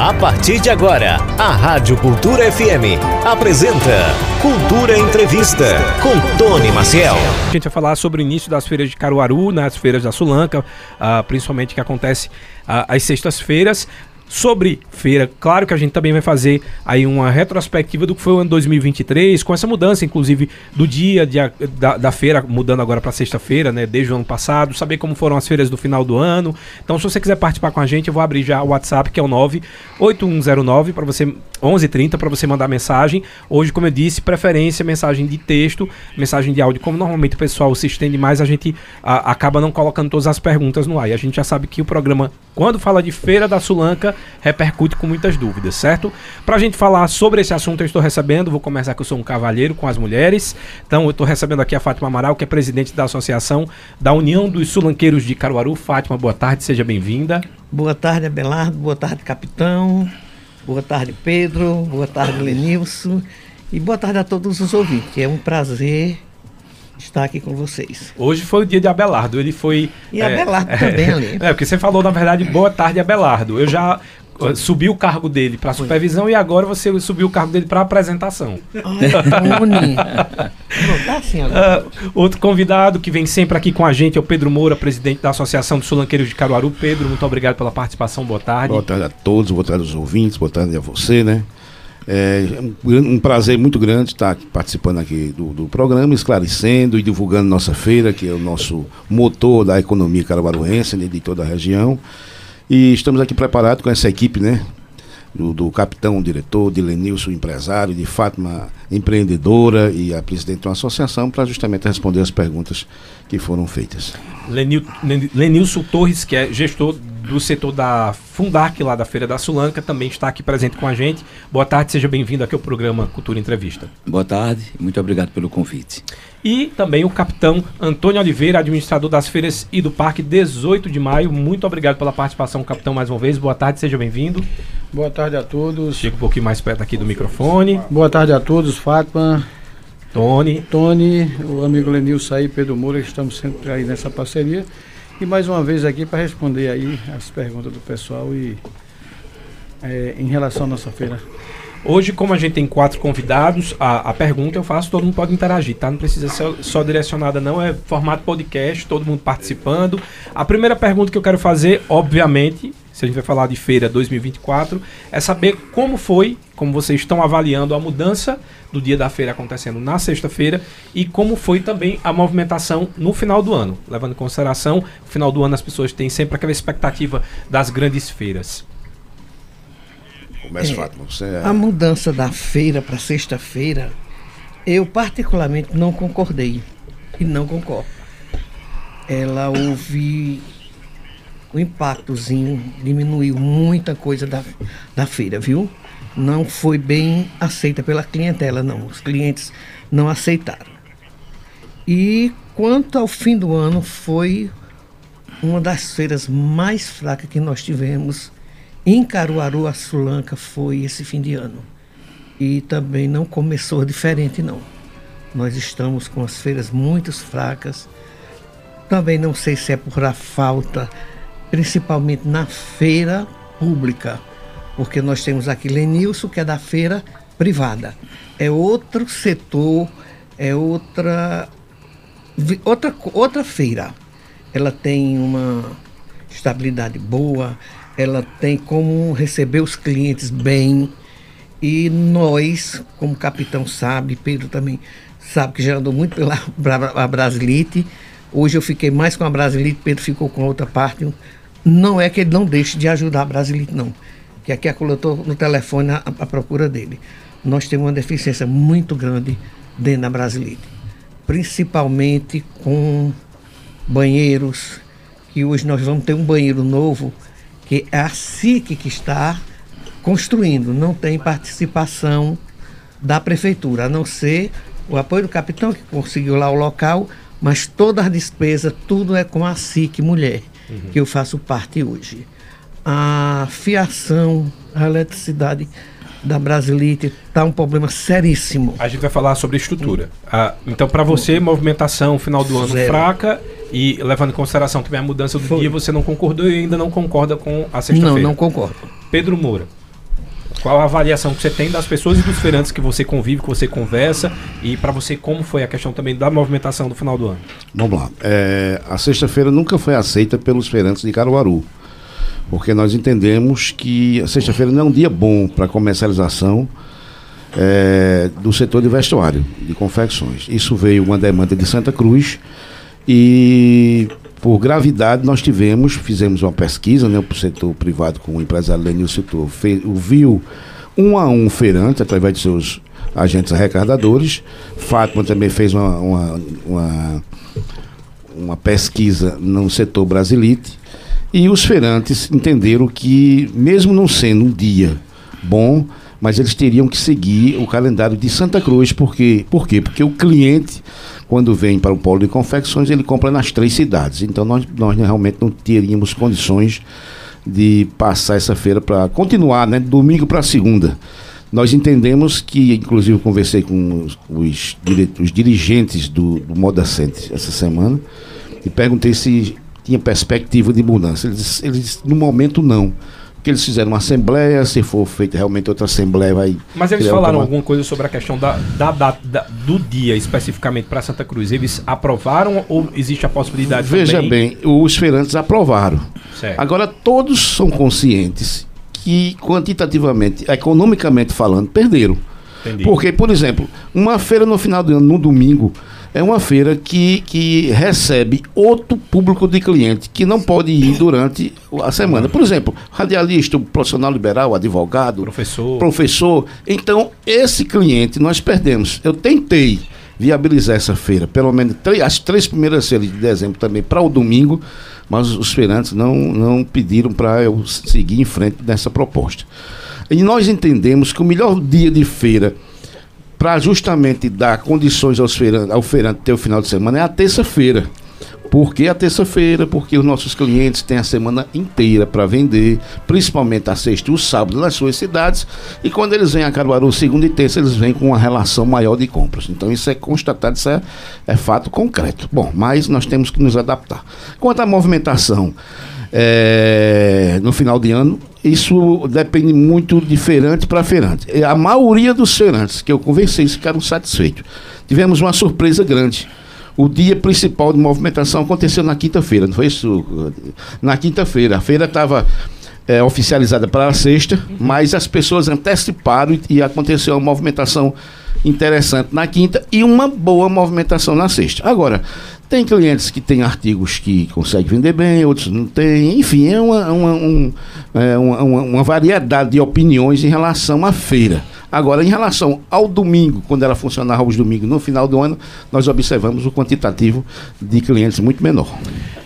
A partir de agora, a Rádio Cultura FM apresenta Cultura Entrevista com Tony Maciel. A gente vai falar sobre o início das feiras de Caruaru, nas feiras da Sulanca, uh, principalmente que acontece uh, às sextas-feiras sobre feira. Claro que a gente também vai fazer aí uma retrospectiva do que foi o ano 2023, com essa mudança, inclusive, do dia de, da, da feira, mudando agora para sexta-feira, né? Desde o ano passado, saber como foram as feiras do final do ano. Então, se você quiser participar com a gente, eu vou abrir já o WhatsApp, que é o 98109, para você 11h30 para você mandar mensagem. Hoje, como eu disse, preferência mensagem de texto, mensagem de áudio. Como normalmente o pessoal se estende mais, a gente a, acaba não colocando todas as perguntas no ar. E a gente já sabe que o programa, quando fala de Feira da Sulanca, repercute com muitas dúvidas, certo? Para a gente falar sobre esse assunto, eu estou recebendo, vou começar que eu sou um cavalheiro com as mulheres. Então, eu estou recebendo aqui a Fátima Amaral, que é presidente da Associação da União dos Sulanqueiros de Caruaru. Fátima, boa tarde, seja bem-vinda. Boa tarde, Abelardo. Boa tarde, capitão. Boa tarde, Pedro. Boa tarde, Lenilson. E boa tarde a todos os ouvintes. É um prazer estar aqui com vocês. Hoje foi o dia de Abelardo. Ele foi. E é, Abelardo é, também ali. É, porque você falou, na verdade, boa tarde, Abelardo. Eu já uh, subi o cargo dele para supervisão e agora você subiu o cargo dele para apresentação. Ah, tá assim agora. Uh, outro convidado que vem sempre aqui com a gente é o Pedro Moura, presidente da Associação dos Sulanqueiros de Caruaru. Pedro, muito obrigado pela participação. Boa tarde. Boa tarde a todos, boa tarde aos ouvintes, boa tarde a você, né? É um prazer muito grande estar participando aqui do, do, programa, esclarecendo e divulgando nossa feira, que é o nosso motor da economia carabaruense, né, de toda a região. E estamos aqui preparados com essa equipe, né? Do, do capitão, diretor, de Lenilson, empresário, de Fátima, empreendedora e a presidente de uma associação, para justamente responder as perguntas que foram feitas. Lenil, Lenilson Torres, que é gestor do setor da Fundac, lá da Feira da Sulanca, também está aqui presente com a gente. Boa tarde, seja bem-vindo aqui ao programa Cultura Entrevista. Boa tarde, muito obrigado pelo convite. E também o capitão Antônio Oliveira, administrador das feiras e do Parque 18 de Maio. Muito obrigado pela participação, capitão, mais uma vez. Boa tarde, seja bem-vindo. Boa tarde a todos. Chega um pouquinho mais perto aqui do microfone. Boa tarde a todos, Fátima. Tony. Tony, o amigo Lenilson aí, Pedro Moura, estamos sempre aí nessa parceria. E mais uma vez aqui para responder aí as perguntas do pessoal e é, em relação à nossa feira. Hoje, como a gente tem quatro convidados, a, a pergunta eu faço, todo mundo pode interagir, tá? Não precisa ser só direcionada, não. É formato podcast, todo mundo participando. A primeira pergunta que eu quero fazer, obviamente, se a gente vai falar de feira 2024, é saber como foi, como vocês estão avaliando a mudança do dia da feira acontecendo na sexta-feira e como foi também a movimentação no final do ano, levando em consideração, no final do ano as pessoas têm sempre aquela expectativa das grandes feiras. Começa, é, Fátima. Você é... A mudança da feira para sexta-feira, eu particularmente não concordei e não concordo. Ela houve o impactozinho diminuiu muita coisa da, da feira, viu? Não foi bem aceita pela clientela, não. Os clientes não aceitaram. E quanto ao fim do ano, foi uma das feiras mais fracas que nós tivemos em Caruaru, a Sulanca, foi esse fim de ano. E também não começou diferente, não. Nós estamos com as feiras muito fracas. Também não sei se é por a falta principalmente na feira pública, porque nós temos aqui Lenilson, que é da feira privada. É outro setor, é outra, outra, outra feira. Ela tem uma estabilidade boa, ela tem como receber os clientes bem. E nós, como capitão sabe, Pedro também sabe que já andou muito pela Brasilite. Hoje eu fiquei mais com a Brasilite, Pedro ficou com a outra parte não é que ele não deixe de ajudar a Brasilite, não. Que aqui a coletou no telefone a, a, procura dele. Nós temos uma deficiência muito grande dentro da Brasilite. Principalmente com banheiros, que hoje nós vamos ter um banheiro novo, que é a SIC que está construindo. Não tem participação da prefeitura, a não ser o apoio do capitão, que conseguiu lá o local, mas todas as despesas, tudo é com a SIC Mulher uhum. que eu faço parte hoje. A fiação, a eletricidade da Brasilite está um problema seríssimo. A gente vai falar sobre estrutura. Ah, então, para você, movimentação final do ano Zero. fraca e levando em consideração também a mudança do Foi. dia, você não concordou e ainda não concorda com a sexta-feira? Não, não concordo. Pedro Moura. Qual a avaliação que você tem das pessoas e dos feirantes que você convive, que você conversa e para você como foi a questão também da movimentação do final do ano? Vamos lá. É, a sexta-feira nunca foi aceita pelos feirantes de Caruaru, porque nós entendemos que a sexta-feira não é um dia bom para comercialização é, do setor de vestuário, de confecções. Isso veio uma demanda de Santa Cruz e por gravidade nós tivemos, fizemos uma pesquisa né, para o setor privado com o empresário Lenil Setor, viu um a um feirante através de seus agentes arrecadadores. Fátima também fez uma, uma, uma, uma pesquisa no setor Brasilite e os feirantes entenderam que, mesmo não sendo um dia bom, mas eles teriam que seguir o calendário de Santa Cruz, porque, por quê? Porque o cliente, quando vem para o polo de confecções, ele compra nas três cidades. Então nós, nós realmente não teríamos condições de passar essa feira para continuar, né? Domingo para segunda. Nós entendemos que, inclusive, conversei com os, os, os dirigentes do, do Moda Center essa semana e perguntei se tinha perspectiva de mudança. Eles, eles no momento, não que eles fizeram uma assembleia, se for feita realmente outra assembleia, vai. Mas eles falaram uma... alguma coisa sobre a questão da, da, da, da do dia especificamente para Santa Cruz? Eles aprovaram ou existe a possibilidade Veja também? bem, os feirantes aprovaram. Certo. Agora, todos são conscientes que, quantitativamente, economicamente falando, perderam. Entendi. Porque, por exemplo, uma feira no final do ano, no domingo, é uma feira que, que recebe outro público de cliente que não pode ir durante a semana. Por exemplo, radialista, profissional liberal, advogado, professor. professor. Então, esse cliente nós perdemos. Eu tentei viabilizar essa feira, pelo menos três, as três primeiras feiras de dezembro também para o domingo, mas os feirantes não, não pediram para eu seguir em frente nessa proposta. E nós entendemos que o melhor dia de feira para justamente dar condições aos feirantes, ao feirante ter o final de semana é a terça-feira. Por que a terça-feira? Porque os nossos clientes têm a semana inteira para vender, principalmente a sexta e o sábado nas suas cidades. E quando eles vêm a Caruaru, segunda e terça, eles vêm com uma relação maior de compras. Então isso é constatado, isso é, é fato concreto. Bom, mas nós temos que nos adaptar. Quanto à movimentação, é, no final de ano, isso depende muito de feirante para feirante. A maioria dos feirantes que eu conversei ficaram satisfeitos. Tivemos uma surpresa grande. O dia principal de movimentação aconteceu na quinta-feira, não foi isso? Na quinta-feira. A feira estava é, oficializada para a sexta, mas as pessoas anteciparam e, e aconteceu uma movimentação interessante na quinta e uma boa movimentação na sexta. Agora, tem clientes que têm artigos que conseguem vender bem, outros não têm. Enfim, é uma, uma, um, é uma, uma, variedade de opiniões em relação à feira. Agora, em relação ao domingo, quando ela funcionava os domingos no final do ano, nós observamos o quantitativo de clientes muito menor.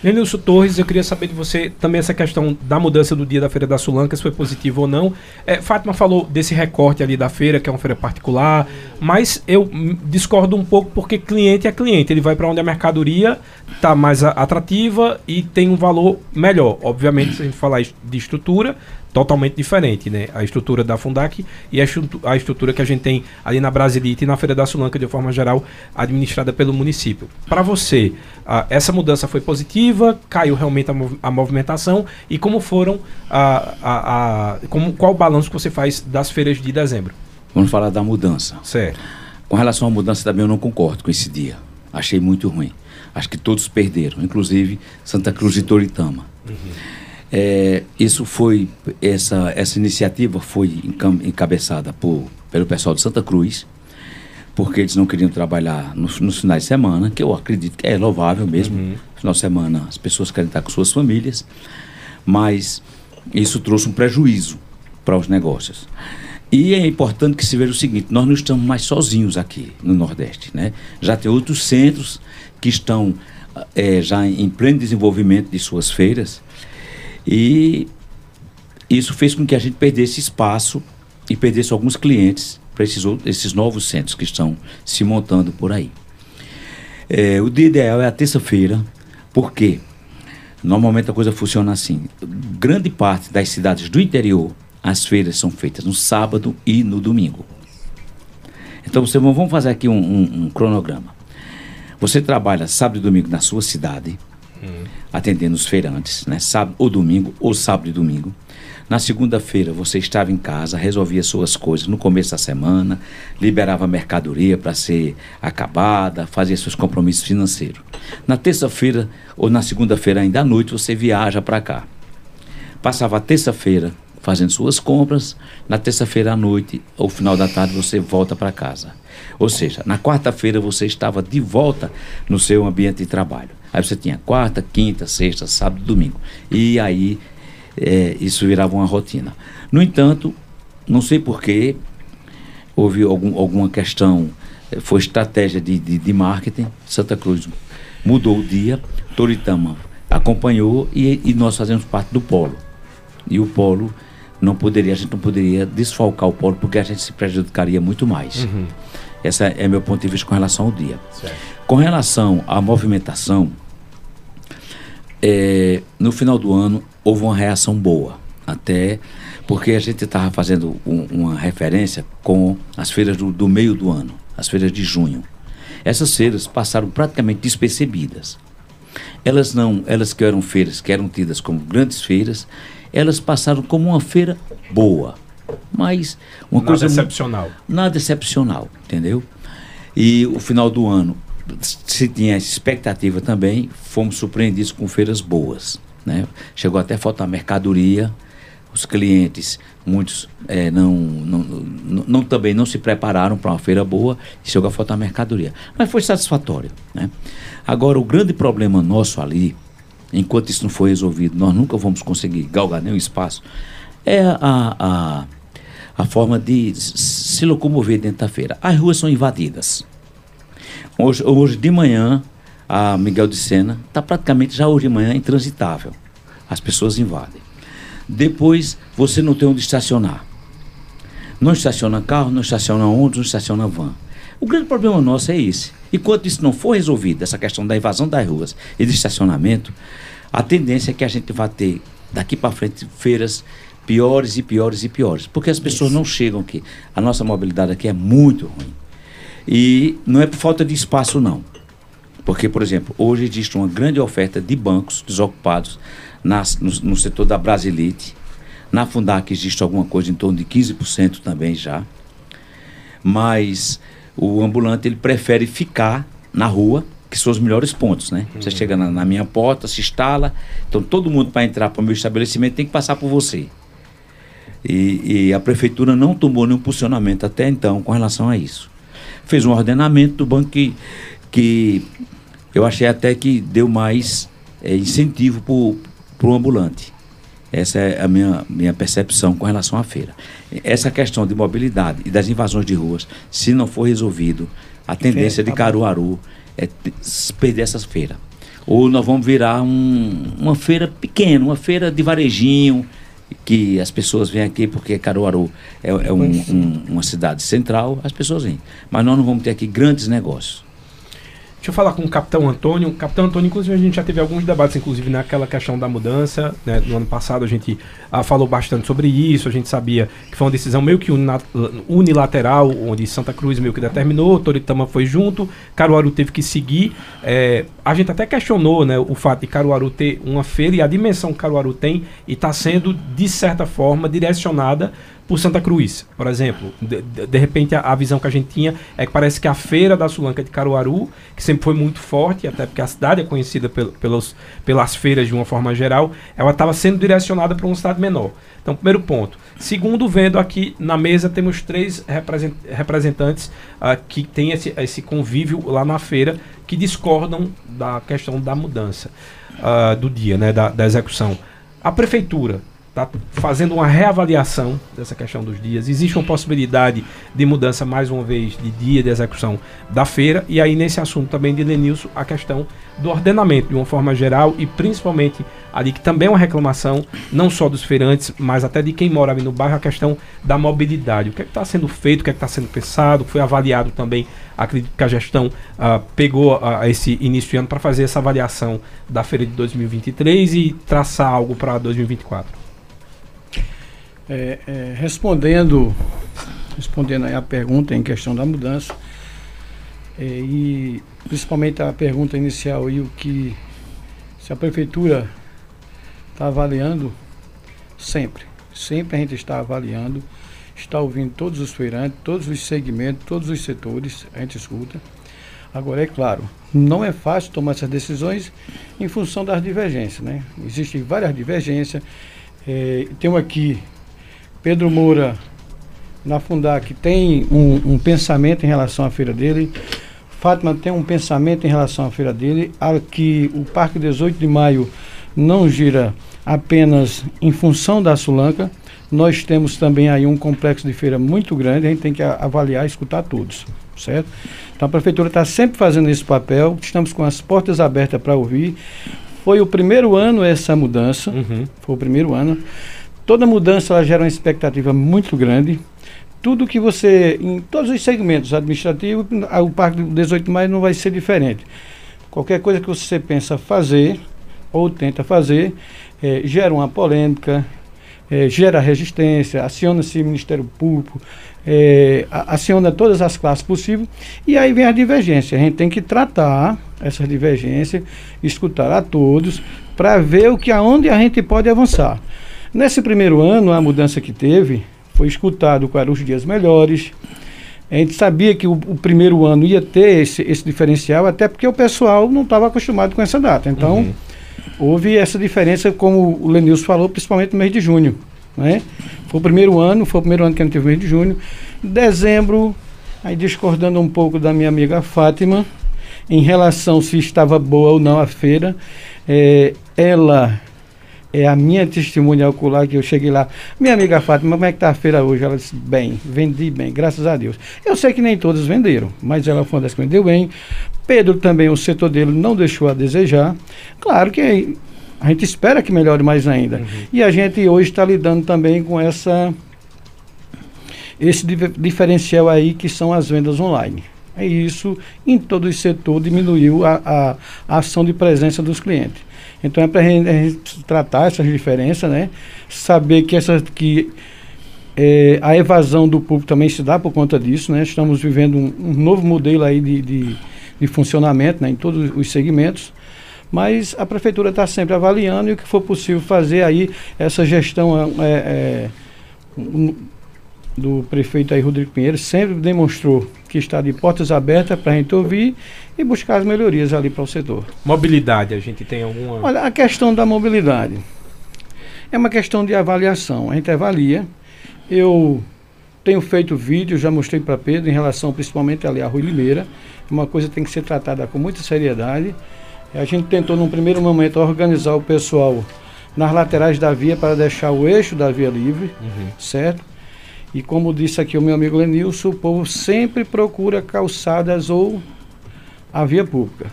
Lenilson Torres, eu queria saber de você também essa questão da mudança do dia da Feira da Sulanca, se foi positivo ou não. É, Fátima falou desse recorte ali da feira, que é uma feira particular, mas eu discordo um pouco porque cliente é cliente, ele vai para onde a mercadoria está mais atrativa e tem um valor melhor. Obviamente, se a gente falar de estrutura, totalmente diferente, né? A estrutura da Fundac e a, a estrutura que a gente tem ali na Brasilite e na Feira da Sulanca, de forma geral, administrada pelo município. Para você, uh, essa mudança foi positiva? Caiu realmente a, mov a movimentação? E como foram, a, a, a, como, qual o balanço que você faz das feiras de dezembro? Vamos falar da mudança. Certo. Com relação à mudança também eu não concordo com esse dia. Achei muito ruim. Acho que todos perderam, inclusive Santa Cruz e Toritama. Uhum. É, isso foi essa essa iniciativa foi encabeçada por pelo pessoal de Santa Cruz, porque eles não queriam trabalhar nos, nos finais de semana, que eu acredito que é louvável mesmo. Uhum. Final de semana as pessoas querem estar com suas famílias, mas isso trouxe um prejuízo para os negócios. E é importante que se veja o seguinte: nós não estamos mais sozinhos aqui no Nordeste, né? Já tem outros centros que estão é, já em pleno desenvolvimento de suas feiras e isso fez com que a gente perdesse espaço e perdesse alguns clientes para esses, esses novos centros que estão se montando por aí. É, o dia ideal é a terça-feira, porque normalmente a coisa funciona assim. Grande parte das cidades do interior, as feiras são feitas no sábado e no domingo. Então você, vamos fazer aqui um, um, um cronograma. Você trabalha sábado e domingo na sua cidade, atendendo os feirantes, né? Sábado ou domingo, ou sábado e domingo. Na segunda-feira você estava em casa, resolvia suas coisas no começo da semana, liberava mercadoria para ser acabada, fazia seus compromissos financeiros. Na terça-feira ou na segunda-feira ainda à noite você viaja para cá. Passava a terça-feira fazendo suas compras, na terça-feira à noite ou final da tarde você volta para casa. Ou seja, na quarta-feira você estava de volta no seu ambiente de trabalho. Aí você tinha quarta, quinta, sexta, sábado, domingo. E aí é, isso virava uma rotina. No entanto, não sei porquê, houve algum, alguma questão, eh, foi estratégia de, de, de, marketing, Santa Cruz mudou o dia, Toritama acompanhou e, e, nós fazemos parte do polo. E o polo não poderia, a gente não poderia desfalcar o polo porque a gente se prejudicaria muito mais. Uhum. Esse é meu ponto de vista com relação ao dia. Certo. Com relação à movimentação, é, no final do ano houve uma reação boa, até porque a gente estava fazendo um, uma referência com as feiras do, do, meio do ano, as feiras de junho. Essas feiras passaram praticamente despercebidas. Elas não, elas que eram feiras, que eram tidas como grandes feiras, elas passaram como uma feira boa, mas uma nada coisa excepcional. Nada excepcional, entendeu? E o final do ano se tinha expectativa também, fomos surpreendidos com feiras boas. Né? Chegou até a faltar mercadoria, os clientes, muitos é, não, não, não, não, também não se prepararam para uma feira boa e chegou a faltar mercadoria. Mas foi satisfatório. Né? Agora, o grande problema nosso ali, enquanto isso não for resolvido, nós nunca vamos conseguir galgar nenhum espaço, é a, a, a forma de se locomover dentro da feira. As ruas são invadidas. Hoje, hoje de manhã, a Miguel de Sena está praticamente já hoje de manhã intransitável. As pessoas invadem. Depois, você não tem onde estacionar. Não estaciona carro, não estaciona ônibus, não estaciona van. O grande problema nosso é esse. Enquanto isso não for resolvido, essa questão da invasão das ruas e de estacionamento, a tendência é que a gente vá ter daqui para frente feiras piores e piores e piores, porque as pessoas isso. não chegam aqui. A nossa mobilidade aqui é muito ruim. E não é por falta de espaço, não. Porque, por exemplo, hoje existe uma grande oferta de bancos desocupados nas, no, no setor da Brasilite. Na Fundac existe alguma coisa em torno de 15% também já. Mas o ambulante ele prefere ficar na rua, que são os melhores pontos, né? Uhum. Você chega na, na, minha porta, se instala, então todo mundo para entrar para o meu estabelecimento tem que passar por você. E, e, a prefeitura não tomou nenhum posicionamento até então com relação a isso fez um ordenamento do banco que, que eu achei até que deu mais é, incentivo para o ambulante. Essa é a minha, minha percepção com relação à feira. Essa questão de mobilidade e das invasões de ruas, se não for resolvido, a tendência de Caruaru é perder essas feiras. Ou nós vamos virar um, uma feira pequena, uma feira de varejinho, que as pessoas vêm aqui porque Caruaru é, é um, um, uma cidade central, as pessoas vêm. Mas nós não vamos ter aqui grandes negócios. Deixa eu falar com o Capitão Antônio. Capitão Antônio, inclusive, a gente já teve alguns debates, inclusive, naquela questão da mudança. Né? No ano passado a gente ah, falou bastante sobre isso. A gente sabia que foi uma decisão meio que unilateral, onde Santa Cruz meio que determinou, Toritama foi junto, Caruaru teve que seguir. É, a gente até questionou né, o fato de Caruaru ter uma feira e a dimensão que Caruaru tem e está sendo, de certa forma, direcionada por Santa Cruz, por exemplo. De, de, de repente, a, a, visão que a gente tinha é que parece que a feira da Sulanca de Caruaru, que sempre foi muito forte, até porque a cidade é conhecida pel, pelos, pelas feiras de uma forma geral, ela estava sendo direcionada para uma cidade menor. Então, primeiro ponto. Segundo, vendo aqui na mesa, temos três representantes uh, que têm esse, esse convívio lá na feira, que discordam da questão da mudança uh, do dia, né, da, da execução. A prefeitura está fazendo uma reavaliação dessa questão dos dias. Existe uma possibilidade de mudança, mais uma vez, de dia de execução da feira. E aí, nesse assunto também de Lenilson, a questão do ordenamento, de uma forma geral, e principalmente ali, que também é uma reclamação, não só dos feirantes, mas até de quem mora ali no bairro, a questão da mobilidade. O que é está sendo feito, o que é está sendo pensado, foi avaliado também. Acredito que a gestão uh, pegou uh, esse início de ano para fazer essa avaliação da feira de 2023 e traçar algo para 2024. É, é, respondendo, respondendo a pergunta em questão da mudança, é, e principalmente a pergunta inicial e o que se a prefeitura está avaliando sempre, Sempre a gente está avaliando, está ouvindo todos os feirantes, todos os segmentos, todos os setores, a gente escuta. Agora, é claro, não é fácil tomar essas decisões em função das divergências. Né? Existem várias divergências. É, tem aqui Pedro Moura, na Fundac, tem um, um, pensamento em relação à feira dele. Fátima tem um pensamento em relação à feira dele. Aqui, o Parque 18 de Maio não gira apenas em função da Sulanca. Nós temos também aí um complexo de feira muito grande, a gente tem que avaliar e escutar todos certo? Então a prefeitura está sempre fazendo esse papel, estamos com as portas abertas para ouvir. Foi o primeiro ano essa mudança, uhum. foi o primeiro ano. Toda mudança ela gera uma expectativa muito grande. Tudo que você, em todos os segmentos administrativos, o Parque 18 de não vai ser diferente. Qualquer coisa que você pensa fazer ou tenta fazer, é, gera uma polêmica, é, gera resistência, aciona-se o Ministério Público, é, aciona todas as classes possíveis, e aí vem a divergência. A gente tem que tratar essas divergências, escutar a todos, para ver o que aonde a gente pode avançar. Nesse primeiro ano, a mudança que teve foi escutado quais eram os dias melhores. A gente sabia que o, o primeiro ano ia ter esse, esse, diferencial, até porque o pessoal não estava acostumado com essa data. Então, uhum. houve essa diferença, como o Lenilson falou, principalmente no mês de junho. Né? Foi o primeiro ano, foi o primeiro ano que a gente teve o mês de junho. Dezembro, aí discordando um pouco da minha amiga Fátima, em relação se estava boa ou não a feira, é, ela é a minha testemunha ocular que eu cheguei lá. Minha amiga Fátima, como é que está a feira hoje? Ela disse, bem, vendi bem, graças a Deus. Eu sei que nem todos venderam, mas ela foi uma das que vendeu bem. Pedro também, o setor dele não deixou a desejar. Claro que a gente espera que melhore mais ainda. Uhum. E a gente hoje está lidando também com essa esse diferencial aí que são as vendas online. É isso, em todo o setor diminuiu a, a, a ação de presença dos clientes. Então é para a gente tratar essas diferenças, né? Saber que, essa, que é, a evasão do público também se dá por conta disso, né? Estamos vivendo um, um novo modelo aí de, de, de funcionamento né? em todos os segmentos mas a prefeitura está sempre avaliando e o que for possível fazer aí, essa gestão é, é, do prefeito aí, Rodrigo Pinheiro, sempre demonstrou que está de portas abertas para a gente ouvir e buscar as melhorias ali para o setor. Mobilidade, a gente tem alguma. Olha, a questão da mobilidade é uma questão de avaliação. A gente avalia. Eu tenho feito vídeos, já mostrei para Pedro, em relação principalmente ali a Rui Limeira. Uma coisa tem que ser tratada com muita seriedade. A gente tentou, num primeiro momento, organizar o pessoal nas laterais da via para deixar o eixo da via livre, uhum. certo? E como disse aqui o meu amigo Lenilson, o povo sempre procura calçadas ou a via pública.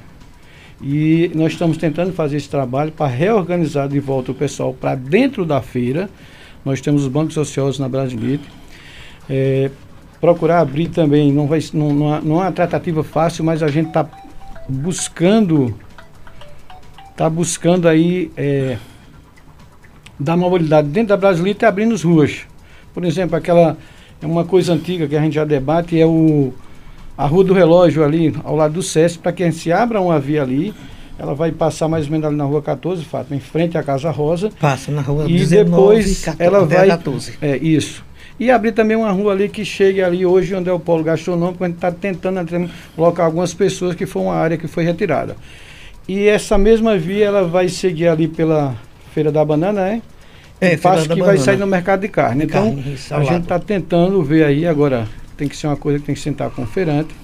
E nós estamos tentando fazer esse trabalho para reorganizar de volta o pessoal para dentro da feira. Nós temos os bancos ociosos na Brasilite. É, procurar abrir também, não, vai, não, não, não é uma tratativa fácil, mas a gente está buscando está buscando aí é, dar mobilidade dentro da Brasilita e abrindo as ruas. Por exemplo, aquela é uma coisa antiga que a gente já debate, é o a Rua do Relógio ali, ao lado do SESC, para que a gente se abra uma via ali, ela vai passar mais ou menos ali na Rua 14, Fátima, em frente à Casa Rosa. Passa na Rua E 19, depois 14, ela vai... 14. É, isso. E abrir também uma rua ali que chegue ali hoje, onde é o polo gastronômico, a gente está tentando colocar algumas pessoas que foi uma área que foi retirada. E essa mesma via ela vai seguir ali pela Feira da Banana, né? É, passo que vai sair no mercado de carne. Então, carne, a gente está tentando ver aí agora. Tem que ser uma coisa que tem que sentar com o feirante,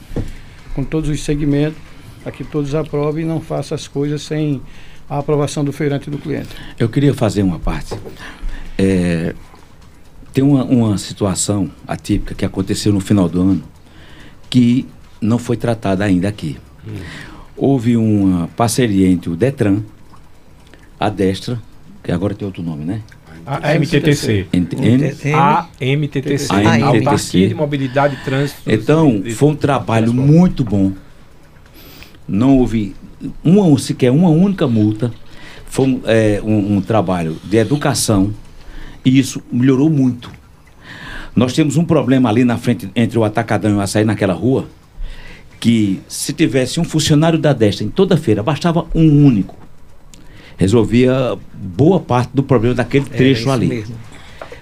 com todos os segmentos, para que todos aprovem e não façam as coisas sem a aprovação do feirante e do cliente. Eu queria fazer uma parte. É, tem uma, uma situação atípica que aconteceu no final do ano que não foi tratada ainda aqui. Hum houve uma parceria entre o Detran, a Destra, que agora tem outro nome, né? A MTTC. A MTTC. A MTTC. de Mobilidade e Trânsito. Então, foi um trabalho muito bom. Não houve uma, sequer uma única multa. Foi um, é, um, um trabalho de educação e isso melhorou muito. Nós temos um problema ali na frente entre o Atacadão e o Açaí, naquela rua, que se tivesse um funcionário da Destra em toda feira, bastava um único. Resolvia boa parte do problema daquele trecho ali. Mesmo.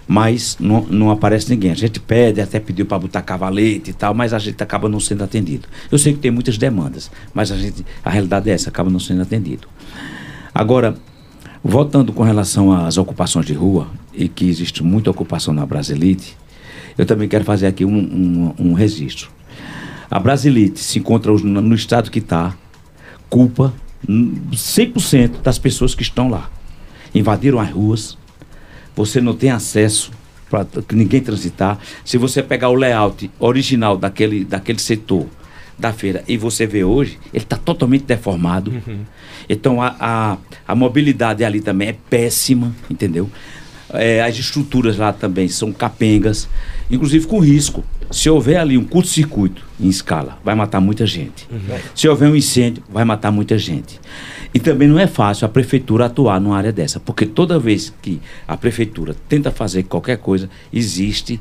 mas não, não aparece ninguém. A gente pede, até pediu para botar cavalete e tal, mas a gente acaba não sendo atendido. Eu sei que tem muitas demandas, mas a, gente, a realidade é essa, acaba não sendo atendido. Agora, voltando com relação às ocupações de rua, e que existe muita ocupação na Brasilite, eu também quero fazer aqui um, um, um registro. A Brasilite se encontra no estado que está, culpa 100% das pessoas que estão lá. Invadiram as ruas, você não tem acesso para ninguém transitar. Se você pegar o layout original daquele, daquele setor da feira e você vê hoje, ele está totalmente deformado. Uhum. Então a, a, a, mobilidade ali também é péssima, entendeu? É, as estruturas lá também são capengas, inclusive com risco. Se houver ali um curto-circuito em escala, vai matar muita gente. Uhum. Se houver um incêndio, vai matar muita gente. E também não é fácil a prefeitura atuar numa área dessa, porque toda vez que a prefeitura tenta fazer qualquer coisa, existe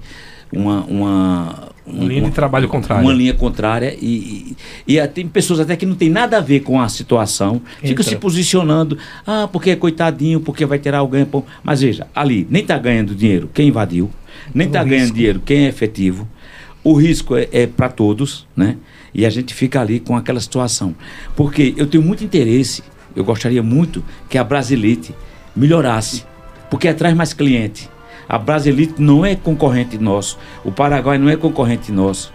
uma, uma, linha de trabalho contrária. Uma linha contrária e, e, e, tem pessoas até que não tem nada a ver com a situação, ficam se posicionando, ah, porque é coitadinho, porque vai ter alguém. Mas veja, ali nem está ganhando dinheiro quem invadiu, nem está ganhando dinheiro quem é efetivo. O risco é, é para todos, né? E a gente fica ali com aquela situação. Porque eu tenho muito interesse, eu gostaria muito que a Brasilite melhorasse, porque traz mais cliente. A Brasilite não é concorrente nosso, o Paraguai não é concorrente nosso.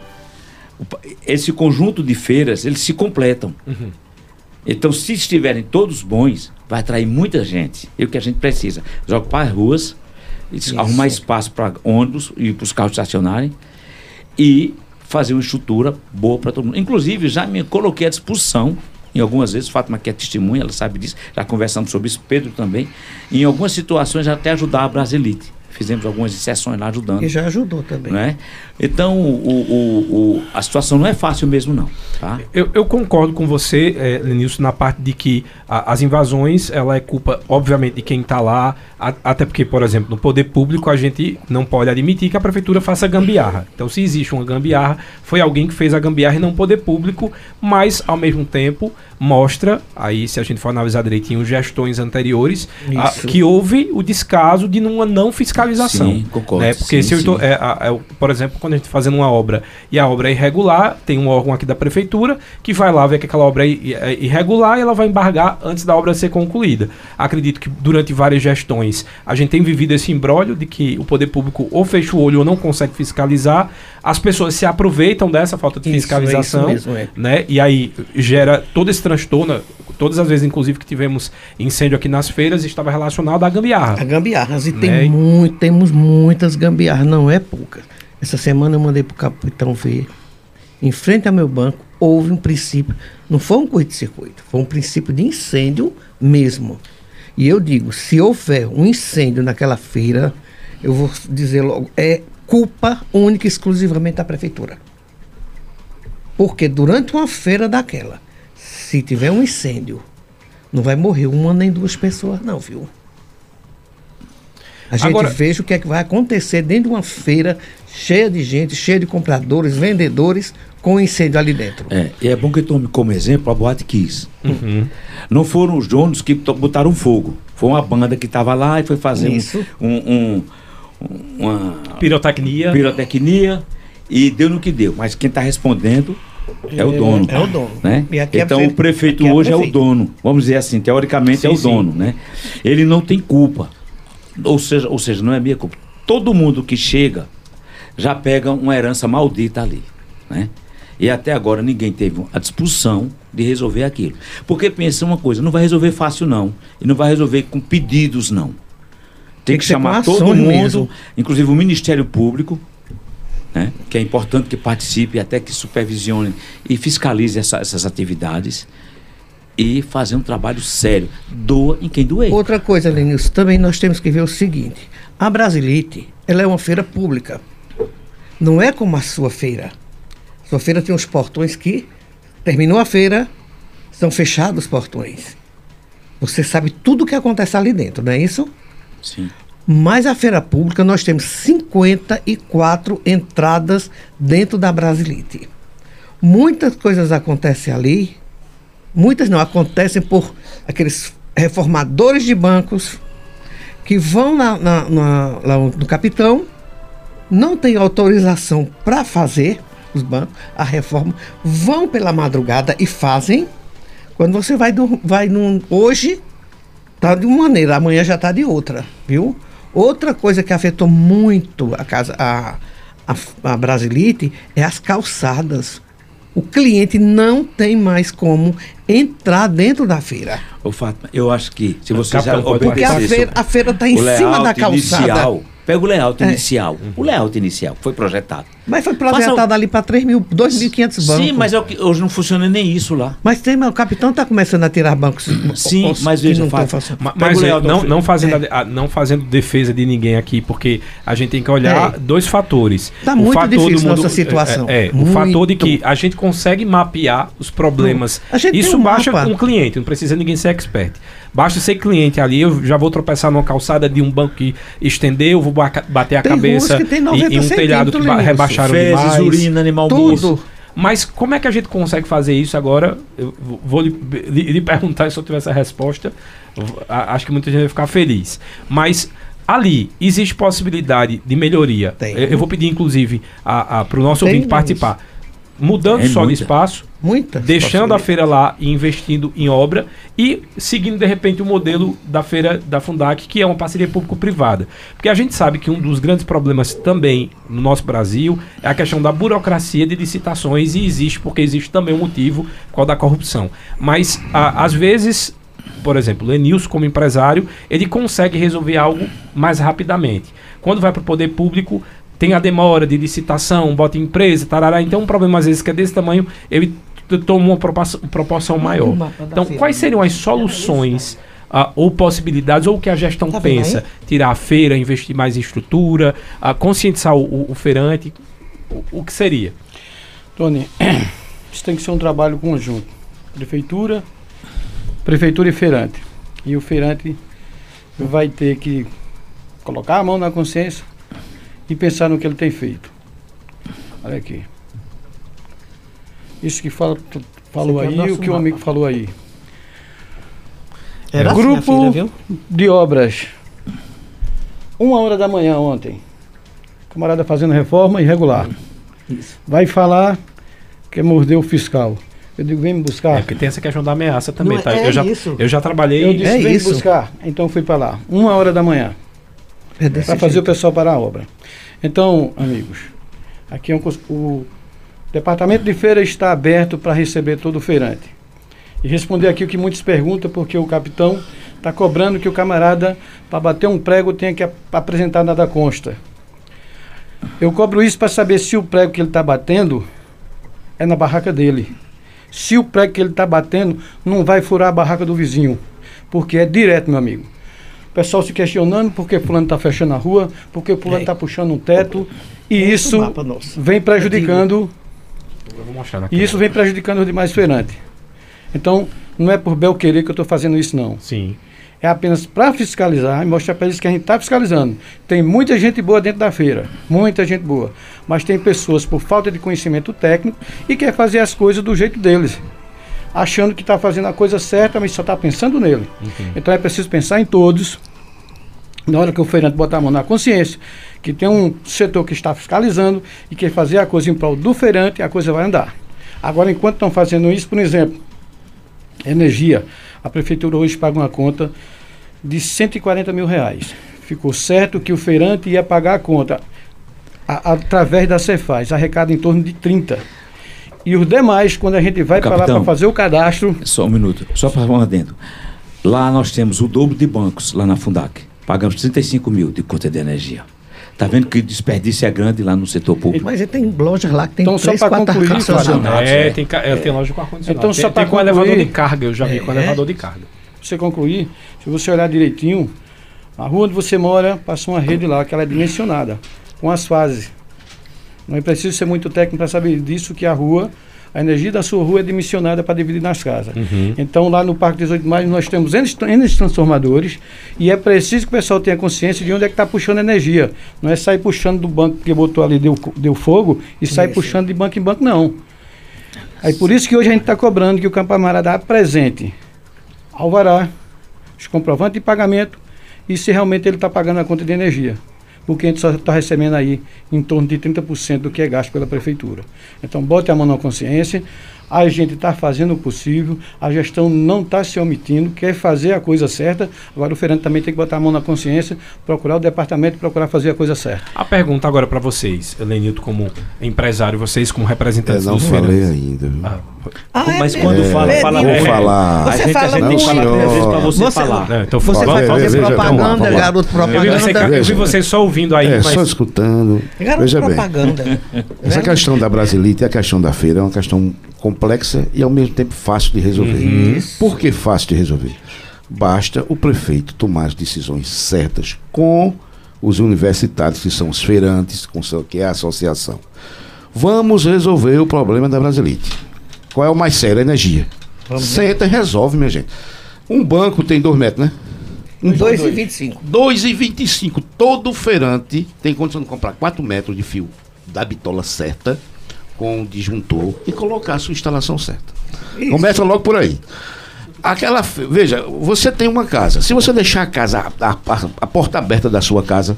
Esse conjunto de feiras, eles se completam. Uhum. Então, se estiverem todos bons, vai atrair muita gente. E o que a gente precisa? Ocupar as ruas, Isso. arrumar espaço para ônibus e para os carros estacionarem e fazer uma estrutura boa para todo mundo. Inclusive, já me coloquei à disposição, em algumas vezes, Fátima que é testemunha, ela sabe disso, já conversamos sobre isso, Pedro também, em algumas situações até ajudar a Brasilite fizemos algumas sessões lá ajudando. E já ajudou também. Né? Então, o, o, o, a situação não é fácil mesmo, não. Tá? Eu, eu concordo com você, é, Lenilson, na parte de que a, as invasões, ela é culpa, obviamente, de quem está lá, a, até porque, por exemplo, no poder público, a gente não pode admitir que a prefeitura faça gambiarra. Então, se existe uma gambiarra, foi alguém que fez a gambiarra e não o poder público, mas, ao mesmo tempo, mostra, aí se a gente for analisar direitinho gestões anteriores, a, que houve o descaso de uma não fiscalização. Sim, concordo. Né? Porque sim, se eu estou, é, é, por exemplo, quando a gente está fazendo uma obra e a obra é irregular, tem um órgão aqui da prefeitura que vai lá ver que aquela obra é, é irregular e ela vai embargar antes da obra ser concluída. Acredito que durante várias gestões a gente tem vivido esse embrólio de que o poder público ou fecha o olho ou não consegue fiscalizar, as pessoas se aproveitam dessa falta de isso, fiscalização, isso mesmo, é. né? E aí gera todo esse transtorno. Todas as vezes, inclusive, que tivemos incêndio aqui nas feiras, estava relacionado à gambiarra. A gambiarras. E né? tem muito, temos muitas gambiarras, não é poucas. Essa semana eu mandei para o capitão ver. Em frente ao meu banco, houve um princípio. Não foi um curto-circuito, foi um princípio de incêndio mesmo. E eu digo, se houver um incêndio naquela feira, eu vou dizer logo, é culpa única e exclusivamente da prefeitura. Porque durante uma feira daquela, se tiver um incêndio, não vai morrer uma nem duas pessoas, não, viu? A gente Agora, veja o que é que vai acontecer dentro de uma feira cheia de gente, cheia de compradores, vendedores, com incêndio ali dentro. É, e é bom que tome como exemplo a Boate Kiss. Uhum. Não foram os donos que botaram fogo. Foi uma banda que estava lá e foi fazer Isso. um, um, uma pirotecnia. pirotecnia e deu no que deu. Mas quem está respondendo é o dono. É o dono. Né? então o prefeito é hoje é, é, o dono. Vamos dizer assim, teoricamente sim, é o dono. Né? Ele não tem culpa. Ou seja, ou seja, não é minha culpa. Todo mundo que chega já pega uma herança maldita ali. Né? E até agora ninguém teve a disposição de resolver aquilo. Porque pensa uma coisa, não vai resolver fácil não. E não vai resolver com pedidos não. Tem, Tem que, que chamar todo mundo, mesmo. inclusive o Ministério Público, né, que é importante que participe, até que supervisione e fiscalize essa, essas atividades e fazer um trabalho sério. Doa em quem doer. Outra coisa, Lenilson, também nós temos que ver o seguinte: a Brasilite ela é uma feira pública. Não é como a sua feira. Sua feira tem os portões que terminou a feira, estão fechados os portões. Você sabe tudo o que acontece ali dentro, não é isso? Sim. Mas a feira pública, nós temos 54 entradas dentro da Brasilite. Muitas coisas acontecem ali, muitas não, acontecem por aqueles reformadores de bancos que vão na, na- na- lá no capitão, não tem autorização para fazer os bancos, a reforma, vão pela madrugada e fazem. Quando você vai, do, vai num, hoje, tá de uma maneira, amanhã já tá de outra, viu? Outra coisa que afetou muito a casa, a, a, a Brasilite é as calçadas. O cliente não tem mais como entrar dentro da feira. Ô, Fátima, eu acho que se você já Porque a feira, a feira tá em o cima da calçada. Inicial, pega o layout É. inicial. O layout inicial que foi projetado. Mas foi projetado o- ali para 3 mil, 2.500 bancos. Sim, mas é o que, hoje não funciona nem isso lá. Mas tem, mas o capitão está começando a tirar bancos. Sim, os mas veja, não. Ma- Pega Mas o é, layout não, não, fazendo É. a- não fazendo defesa de ninguém aqui, porque a gente tem que olhar É. dois fatores. Tá muito difícil nossa situação. É, é, o Muito. fator de que a gente consegue mapear os problemas. A gente Isso um baixa mapa. com o cliente, não precisa ninguém ser expert. Basta ser cliente ali, eu já vou tropeçar numa calçada de um banco que estendeu, vou ba- bater a Tem cabeça ruas que tem em- 90 em um telhado que ba- centímetros, rebaixaram Fezes, demais. urina, animal Tudo. morto. Mas como é que a gente consegue fazer isso agora? Eu vou lhe, lhe- perguntar se eu tiver essa resposta. Acho que muita gente vai ficar feliz. Mas ali existe possibilidade de melhoria. Tem. Eu, eu vou pedir, inclusive, para o nosso Tem ouvinte participar. Mudando Tem só de muita. espaço, Muitas. deixando a feira lá e investindo em obra e seguindo de repente o modelo da feira da Fundac, que é uma parceria público-privada. Porque a gente sabe que um dos grandes problemas também no nosso Brasil é a questão da burocracia de licitações e existe porque existe também um motivo qual da corrupção. Mas a- às vezes por exemplo, o Lenilson, como empresário, ele consegue resolver algo mais rapidamente. Quando vai para o poder público, tem a demora de licitação, bota em empresa, tarará. Então, um problema, às vezes, que é desse tamanho, ele toma uma proporção, proporção maior. Então, quais seriam as soluções ah, ou possibilidades, ou o que a gestão Tá pensa? aí? Tirar a feira, investir mais em estrutura, ah, conscientizar o, o- o feirante? O, o que seria? Tony, isso tem que ser um trabalho conjunto. Prefeitura, prefeitura e feirante. E o feirante vai ter que colocar a mão na consciência e pensar no que ele tem feito. Olha aqui. Isso que fala, falou é aí, o que o amigo falou aí. Era assim Grupo feira, viu? de obras. Uma hora da manhã ontem. Camarada fazendo reforma irregular. Isso. Vai falar que mordeu o fiscal. Eu digo, vem me É, buscar. porque tem essa questão da ameaça também, Não é- tá? é eu, já, isso. eu já trabalhei. Eu disse, É vem me isso. buscar. Então fui para lá. Uma hora da manhã. É Para fazer o jeito. pessoal parar a obra. Então, amigos, aqui é um, o departamento de feira está aberto para receber todo o feirante. E responder aqui o que muitos perguntam, porque o capitão está cobrando que o camarada, para bater um prego, tenha que ap- apresentar nada consta. Eu cobro isso para saber se o prego que ele está batendo é na barraca dele. Se o prego que ele está batendo não vai furar a barraca do vizinho. Porque é direto, meu amigo. O pessoal se questionando por que fulano está fechando a rua, por que fulano É. está puxando um teto. E Esse isso vem prejudicando e isso vem prejudicando os demais feirantes. Então, não é por bel querer que eu estou fazendo isso, não. Sim. É apenas para fiscalizar e mostrar para eles que a gente está fiscalizando. Tem muita gente boa dentro da feira, muita gente boa. Mas tem pessoas por falta de conhecimento técnico e quer fazer as coisas do jeito deles. Achando que está fazendo a coisa certa, mas só está pensando nele. Então é preciso pensar em todos. Na hora que o feirante botar a mão na consciência, que tem um setor que está fiscalizando e quer fazer a coisa em prol do feirante, a coisa vai andar. Agora, enquanto estão fazendo isso, por exemplo, energia, a prefeitura hoje paga uma conta de 140 mil reais. Ficou certo que o feirante ia pagar a conta a- através da Cefaz, arrecada em torno de 30. E os demais, quando a gente vai para lá para fazer o cadastro, Só um minuto, só para um adendo. Lá nós temos o dobro de bancos, lá na Fundac. Pagamos 35 mil de conta de energia. Tá vendo que o desperdício é grande lá no setor público? Mas ele tem lojas lá que tem Então, só três, pra quatro concluir, ar-condicionado. Fábio, É, é. tem, ca- é, tem loja com ar-condicionado. Então, tem, só tem pra com elevador concluir- de carga, eu já vi com É. elevador de carga. você concluir, se você olhar direitinho, a rua onde você mora, passa uma rede lá, que ela é dimensionada, com as fases. Não é preciso ser muito técnico para saber disso, que a rua, a energia da sua rua é dimensionada para dividir nas casas. Uhum. Então, lá no Parque 18 de Maio, nós temos N, transformadores e é preciso que o pessoal tenha consciência de onde é que está puxando energia. Não é sair puxando do banco que botou ali, deu, deu fogo, e sair Isso. puxando de banco em banco, não. Aí por isso que hoje a gente está cobrando que o camarada apresente alvará, os comprovantes de pagamento e se realmente ele está pagando a conta de energia. Porque a gente só está recebendo aí em torno de 30% do que é gasto pela prefeitura. Então, bote a mão na consciência. A gente está fazendo o possível, a gestão não está se omitindo, quer fazer a coisa certa. Agora o Fernando também tem que botar a mão na consciência, procurar o departamento, procurar fazer a coisa certa. A pergunta agora para vocês, Lenilton, como empresário, vocês como representantes Eu não falei feirantes. ainda. Ah, Ah, é Mas mesmo? quando É, fala, fala vou é, falar. A Você gente, a fala gente tem que muito. falar três vezes para você, Você- falar. é, então Você vamos- fazer veja, propaganda, vamos lá, vamos lá. garoto Eu vi, propaganda. você, eu vi vocês só ouvindo aí, É, mas só escutando. Garoto Veja bem. propaganda. Essa Né? questão da Brasilite e a questão da feira é uma questão complexa e ao mesmo tempo fácil de resolver. Isso. Por que fácil de resolver? Basta o prefeito tomar as decisões certas com os universitários, que são os feirantes, com seu, que é a associação. Vamos resolver o problema da Brasilite. Qual é o mais sério? A energia. Senta e resolve, minha gente. Um banco tem dois metros, né? Um 2,25. 2,25. Todo feirante tem condição de comprar 4 metros de fio da bitola certa, com o disjuntor, e colocar a sua instalação certa. Começa logo por aí. Aquela. Veja, você tem uma casa. Se você deixar a casa, a, a- a porta aberta da sua casa,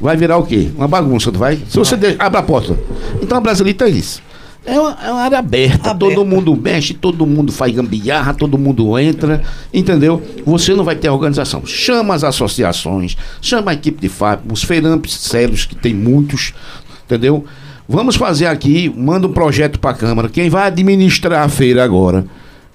vai virar o quê? Uma bagunça, não vai? Se você de- abre a porta. Então a Brasilita é isso. É uma, é uma área aberta, Aberta. todo mundo mexe, todo mundo faz gambiarra, todo mundo entra, entendeu? Você não vai ter organização. Chama as associações, chama a equipe de FAP, os feirantes sérios, que tem muitos, entendeu? Vamos fazer aqui, manda um projeto para a Câmara. Quem vai administrar a feira agora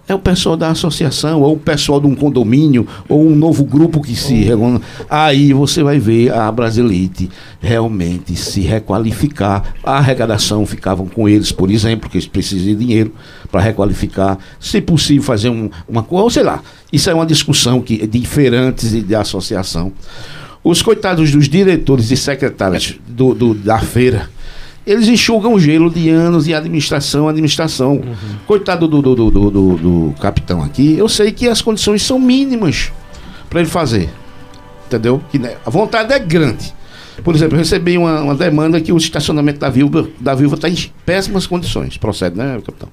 é o pessoal da associação, ou o pessoal de um condomínio, ou um novo grupo que se reúne. Aí você vai ver a Brasilite realmente se requalificar. A arrecadação ficavam com eles, por exemplo, porque eles precisam de dinheiro para requalificar. Se possível, fazer um- uma coisa, ou sei lá. Isso é uma discussão que, de feirantes e de associação. Os coitados dos diretores e secretários do, do- da feira, eles enxugam gelo de anos de administração, administração. Coitado do, do, do, do- do- capitão aqui, eu sei que as condições são mínimas para ele fazer. Entendeu? Que, né, a vontade é grande. Por exemplo, eu recebi uma, uma demanda que o estacionamento da Viúva da está em péssimas condições. Procede, né, capitão?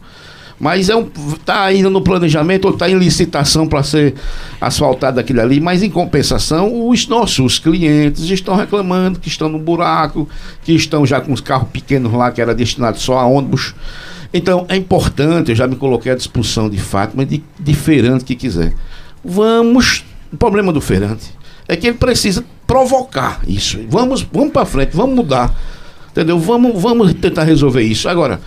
Mas é um, tá ainda no planejamento ou está em licitação para ser asfaltado aquilo ali, mas em compensação, os nossos clientes estão reclamando que estão no buraco, que estão já com os carros pequenos lá que era destinado só a ônibus. Então é importante, eu já me coloquei à disposição de Fátima, de, de feirante que quiser. Vamos. O problema do feirante é que ele precisa provocar isso. Vamos, vamos para frente, vamos mudar. Entendeu? Vamos, vamos tentar resolver isso. Agora,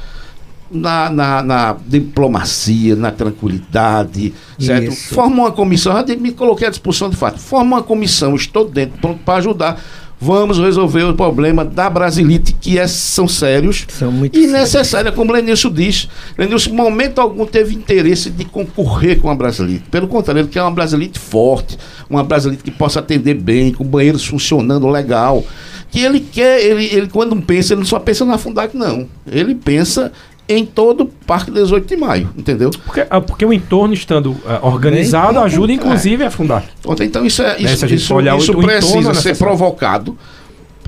na, na, na diplomacia, na tranquilidade, certo? Isso. Forma uma comissão, já me coloquei à disposição de fato. Forma uma comissão, estou dentro, pronto para ajudar. Vamos resolver o problema da Brasilite, que é- são sérios São muito e sérios. necessária, como o Lenilson disse. Lenilson, em momento algum, teve interesse de concorrer com a Brasilite. Pelo contrário, ele quer uma Brasilite forte, uma Brasilite que possa atender bem, com banheiros funcionando legal. Que ele quer, ele, ele quando pensa, ele não só pensa na Fundac, não. Ele pensa em todo o Parque 18 de Maio, entendeu? Porque, ah, porque o entorno estando ah, organizado Bem, ajuda inclusive a fundar. Então isso é Né, isso, gente isso, isso é precisa ser necessário. provocado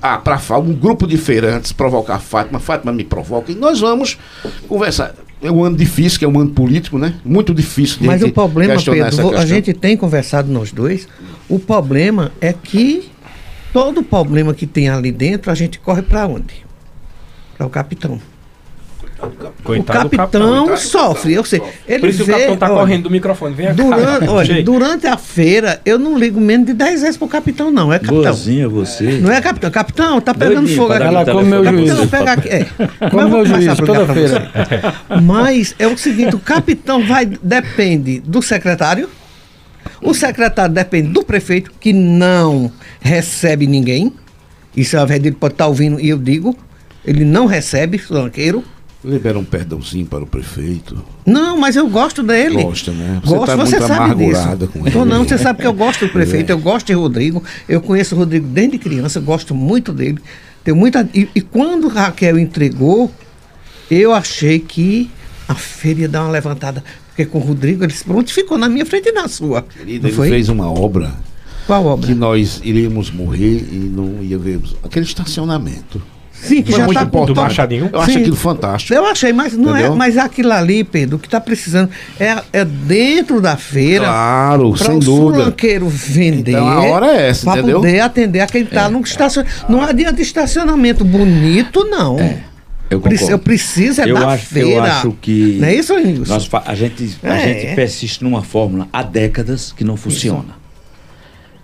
ah, para um grupo de feirantes provocar a Fátima, Fátima me provoca e nós vamos conversar. É um ano difícil, que é um ano político, né? Muito difícil de Mas o problema, Pedro, a gente tem conversado nós dois. O problema é que todo problema que tem ali dentro, a gente corre para onde? Para o capitão. Coitado o do capitão sofre, eu sei. Ele Por isso que o vê, capitão tá olha, correndo do microfone. Vem cá. Durante, olha, durante a feira, eu não ligo menos de 10 vezes pro capitão, não. É capitão. Boazinha você. Não é capitão. Capitão, tá pegando Doidinho fogo aqui. Ela come meu Capitão, juízo. pega aqui. É. Vou meu juízo brigar toda feira. Mas é o seguinte, o capitão vai depende do secretário. O secretário depende do prefeito, que não recebe ninguém. Isso a verdade pode estar ouvindo e eu digo. Ele não recebe solanqueiro. Libera um perdãozinho para o prefeito. Não, mas eu gosto dele. Gosta, né? Você Gosto, tá você muito sabe amargurada disso. com ele. não, você sabe que eu gosto do prefeito, eu gosto de Rodrigo. Eu conheço o Rodrigo desde criança, eu gosto muito dele. Tenho muita e, e quando Raquel entregou, eu achei que a feira ia dar uma levantada, porque com o Rodrigo ele se prontificou na minha frente e na sua. Querido, ele foi? fez uma obra Qual obra? que nós iríamos morrer e não ia ver aquele estacionamento. Sim, que Foi já muito está importante. Do Machadinho? Eu acho Sim. aquilo fantástico. Eu achei, mas não Entendeu? é. Mas aquilo ali, Pedro, o que está precisando é, é dentro da feira. Claro, Para sem o dúvida. sulanqueiro vender. Então, a hora é essa, Para entendeu? poder atender a quem está no estacionamento. Não adianta estacionamento bonito, não. Eu Preci- concordo. Eu preciso é eu da acho, feira. Eu acho que. Não é isso, Nilson? nós a, gente, a É. gente persiste numa fórmula há décadas que não funciona.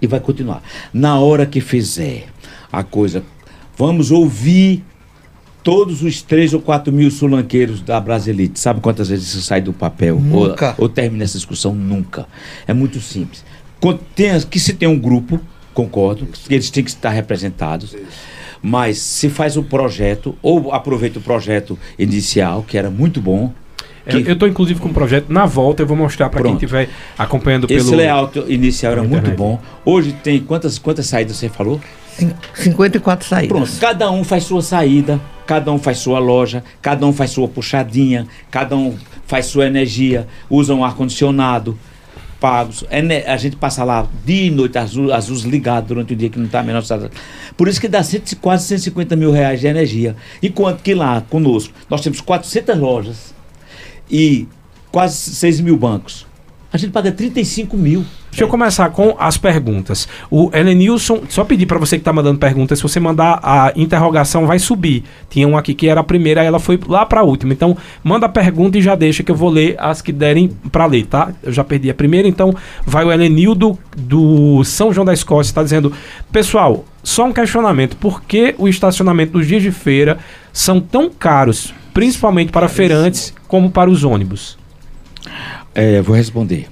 E vai continuar. Na hora que fizer a coisa, vamos ouvir todos os 3 ou 4 mil sulanqueiros da Brasilite. Sabe quantas vezes isso sai do papel? Nunca. Ou, ou termina essa discussão? Nunca. É muito simples. Que se tem um grupo, concordo, que eles têm que estar representados. Mas se faz o projeto, ou aproveita o projeto inicial, que era muito bom. Eu, eu tô inclusive com um projeto na volta, eu vou mostrar para quem estiver acompanhando Esse pelo layout inicial era muito bom. Hoje tem quantas, quantas saídas você falou? Cin- 54 saídas. Pronto, cada um faz sua saída, cada um faz sua loja, cada um faz sua puxadinha, cada um faz sua energia, usa um ar-condicionado, pagos. Ene- A gente passa lá dia e noite, as, lu- as luzes ligadas durante o dia que não está a menor necessidade. Por isso que dá cento- quase 150 mil reais de energia. Enquanto que lá conosco nós temos 400 lojas e quase 6 mil bancos. A gente paga 35 mil. Deixa eu começar com as perguntas. O Elenilson, só pedir para você que tá mandando perguntas, se você mandar a interrogação, vai subir. Tinha uma aqui que era a primeira, ela foi lá para a última. Então, manda a pergunta e já deixa que eu vou ler as que derem para ler, tá? Eu já perdi a primeira, então vai o Elenildo do São João da Escócia, está dizendo: Pessoal, só um questionamento. Por que o estacionamento dos dias de feira são tão caros, principalmente para feirantes, como para os ônibus? É, vou responder.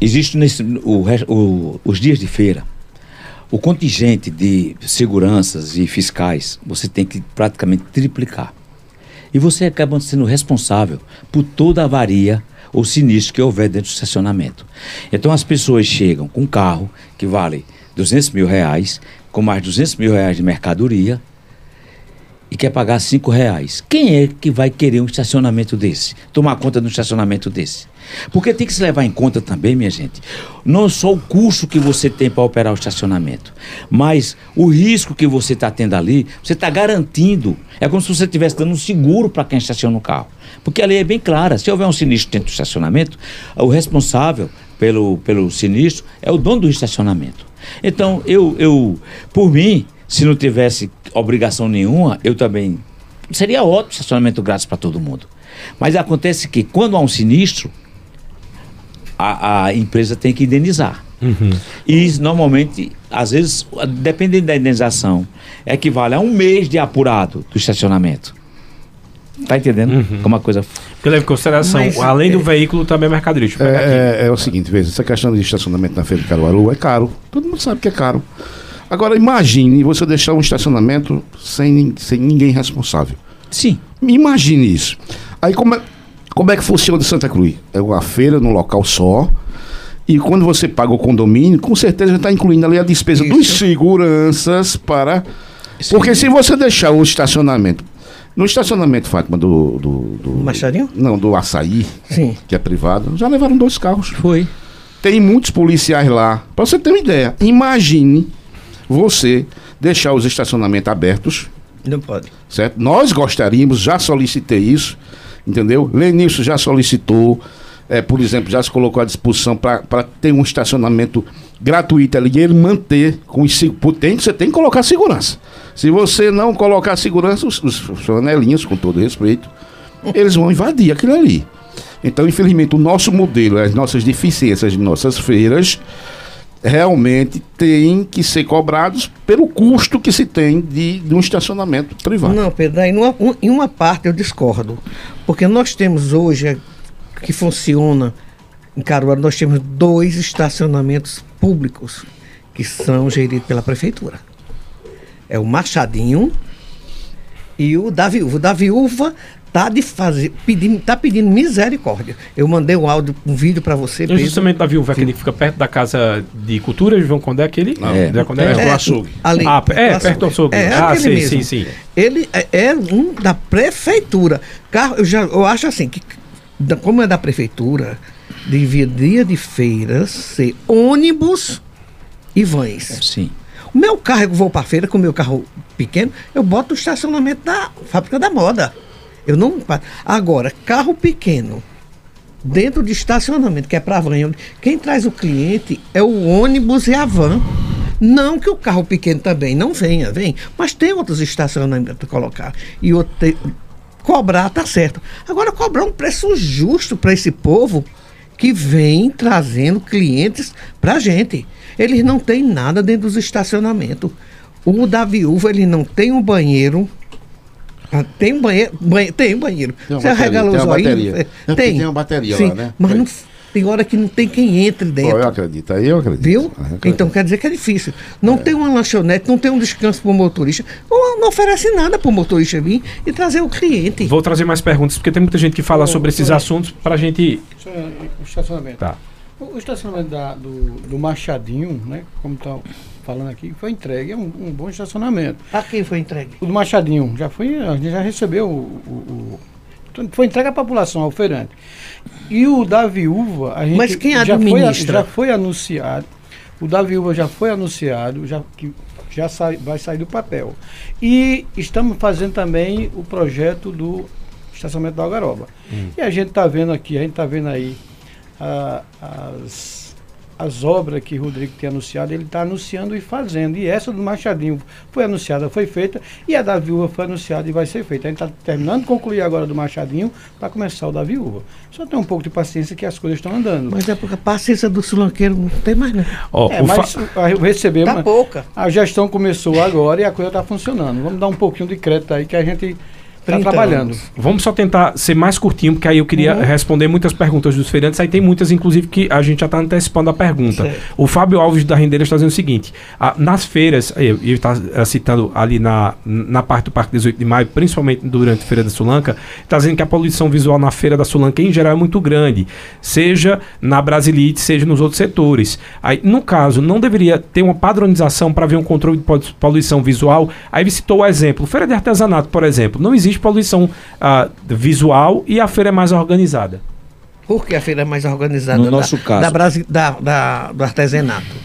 Existe nesse, o, o- os dias de feira, o contingente de seguranças e fiscais, você tem que praticamente triplicar. E você acaba sendo responsável por toda a avaria ou sinistro que houver dentro do estacionamento. Então as pessoas chegam com um carro que vale 200 mil reais, com mais 200 mil reais de mercadoria, e quer pagar cinco reais. Quem é que vai querer um estacionamento desse? Tomar conta de um estacionamento desse? Porque tem que se levar em conta também, minha gente, não só o custo que você tem para operar o estacionamento, mas o risco que você está tendo ali, você está garantindo. É como se você estivesse dando um seguro para quem estaciona o carro. Porque a lei é bem clara: se houver um sinistro dentro do estacionamento, o responsável pelo, pelo sinistro é o dono do estacionamento. Então, eu, eu, por mim, se não tivesse obrigação nenhuma, eu também. Seria ótimo estacionamento grátis para todo mundo. Mas acontece que quando há um sinistro, a, a empresa tem que indenizar. E isso, normalmente, às vezes, dependendo da indenização, equivale a um mês de apurado do estacionamento. Tá entendendo? Como a coisa. Porque leva em consideração, Mas, além do é- veículo, também é mercadoria. Aqui. É, é, é o seguinte, veja, essa questão de estacionamento na feira de Caruaru é caro. Todo mundo sabe que é caro. Agora imagine você deixar um estacionamento sem, sem ninguém responsável. Sim. Imagine isso. Aí como é, como é que funciona em Santa Cruz? É uma feira num local só. E quando você paga o condomínio, com certeza está incluindo ali a despesa Isso. dos seguranças para. Porque se você deixar o estacionamento. No estacionamento, Fátima, do. do, do Machadinho? Não, do açaí, Sim. que é privado, já levaram dois carros. Foi. Tem muitos policiais lá. Para você ter uma ideia, imagine você deixar os estacionamentos abertos, Não pode. certo? Nós gostaríamos, já solicitei isso, entendeu? Lenilson já solicitou, é, por exemplo, já se colocou à disposição para ter um estacionamento gratuito ali e ele manter com os tem, você tem que colocar segurança. Se você não colocar segurança, os, os flanelinhos, com todo respeito, eles vão invadir aquilo ali. Então, infelizmente, o nosso modelo, as nossas deficiências de nossas feiras, realmente têm que ser cobrados pelo custo que se tem de, de um estacionamento privado. Não, Pedro, aí numa, um- em uma parte eu discordo. Porque nós temos hoje, é, que funciona em Caruaru, nós temos dois estacionamentos públicos que são geridos pela prefeitura. É o Machadinho e o da Viúva. O da Viúva tá, de fazer, pedindo, tá pedindo misericórdia. Eu mandei um áudio, um vídeo para você, E o Pedro. justamente da viúva, aquele que fica perto da casa de cultura, João Condé, aquele? Não. É. Zé Condé? Do É, açougue. ali, Ah, é, perto do açougue. É, Ah, aquele sim, mesmo. sim, sim. Ele é, é um da prefeitura. Carro, eu, já, eu acho assim, que como é da prefeitura, deveria de feiras ser ônibus e vans. Sim. O meu carro, eu vou para feira com o meu carro pequeno, eu boto o estacionamento da fábrica da moda. Eu não. Agora, carro pequeno, dentro de estacionamento, que é para van, quem traz o cliente é o ônibus e a van. Não que o carro pequeno também não venha, vem, mas tem outros estacionamentos para colocar. E outro, te- cobrar tá certo. Agora, cobrar um preço justo para esse povo que vem trazendo clientes para gente. Eles não têm nada dentro dos estacionamentos. O da viúva, ele não tem um banheiro. Ah, Tem um banheiro, banhe- tem um banheiro. Tem uma Você bateria, arregala tem os uma olhinhos, bateria. é, Não, Tem. tem uma bateria Sim, lá, né? Mas Tem. não, tem hora que não tem quem entre dentro. eu acredito, aí eu acredito. Viu? Eu acredito. Então quer dizer que é difícil. Não tem uma lanchonete, não tem um descanso para o motorista. Não, não oferece nada para o motorista vir e trazer o cliente. Vou trazer mais perguntas, porque tem muita gente que fala Ô, sobre esses assuntos para a gente. É O estacionamento. Tá. O o estacionamento da- do, do Machadinho, né? Como está falando aqui, foi entregue. É um, um bom estacionamento. A quem foi entregue? O do Machadinho já foi, a gente já recebeu o. o- o- foi entregue à população, ao feirante. E o da viúva, a gente Mas quem já foi, já foi anunciado. O da viúva já foi anunciado, já, que já sai, vai sair do papel. E estamos fazendo também o projeto do estacionamento da Algaroba. E a gente está vendo aqui, a gente está vendo aí a- as, as obras que o Rodrigo tem anunciado, ele está anunciando e fazendo. E essa do Machadinho foi anunciada, foi feita, e a da Viúva foi anunciada e vai ser feita. A gente está terminando de concluir agora do Machadinho para começar o da Viúva. Só tem um pouco de paciência que as coisas estão andando. Mas é porque a paciência do sulanqueiro não tem mais, não. Ó, é, fa- mas o- a- recebemos. Tá pouca. A gestão começou agora e a coisa está funcionando. Vamos dar um pouquinho de crédito aí que a gente está 30 trabalhando. anos. Vamos só tentar ser mais curtinho, porque aí eu queria Uhum. responder muitas perguntas dos feirantes. Aí tem muitas, inclusive, que a gente já está antecipando a pergunta. Certo. O Fábio Alves da Rendeira está dizendo o seguinte: ah, nas feiras, ele está eh, citando ali na, na parte do Parque 18 de Maio, principalmente durante a Feira da Sulanca, está dizendo que a poluição visual na Feira da Sulanca em geral é muito grande, seja na Brasilite, seja nos outros setores. Aí, no caso, não deveria ter uma padronização para ver um controle de polu- poluição visual. Aí ele citou o exemplo: Feira de Artesanato, por exemplo, não existe poluição ah, visual e a feira é mais organizada. Porque a feira é mais organizada No da, nosso caso. da, Brasi- da- da- do artesanato.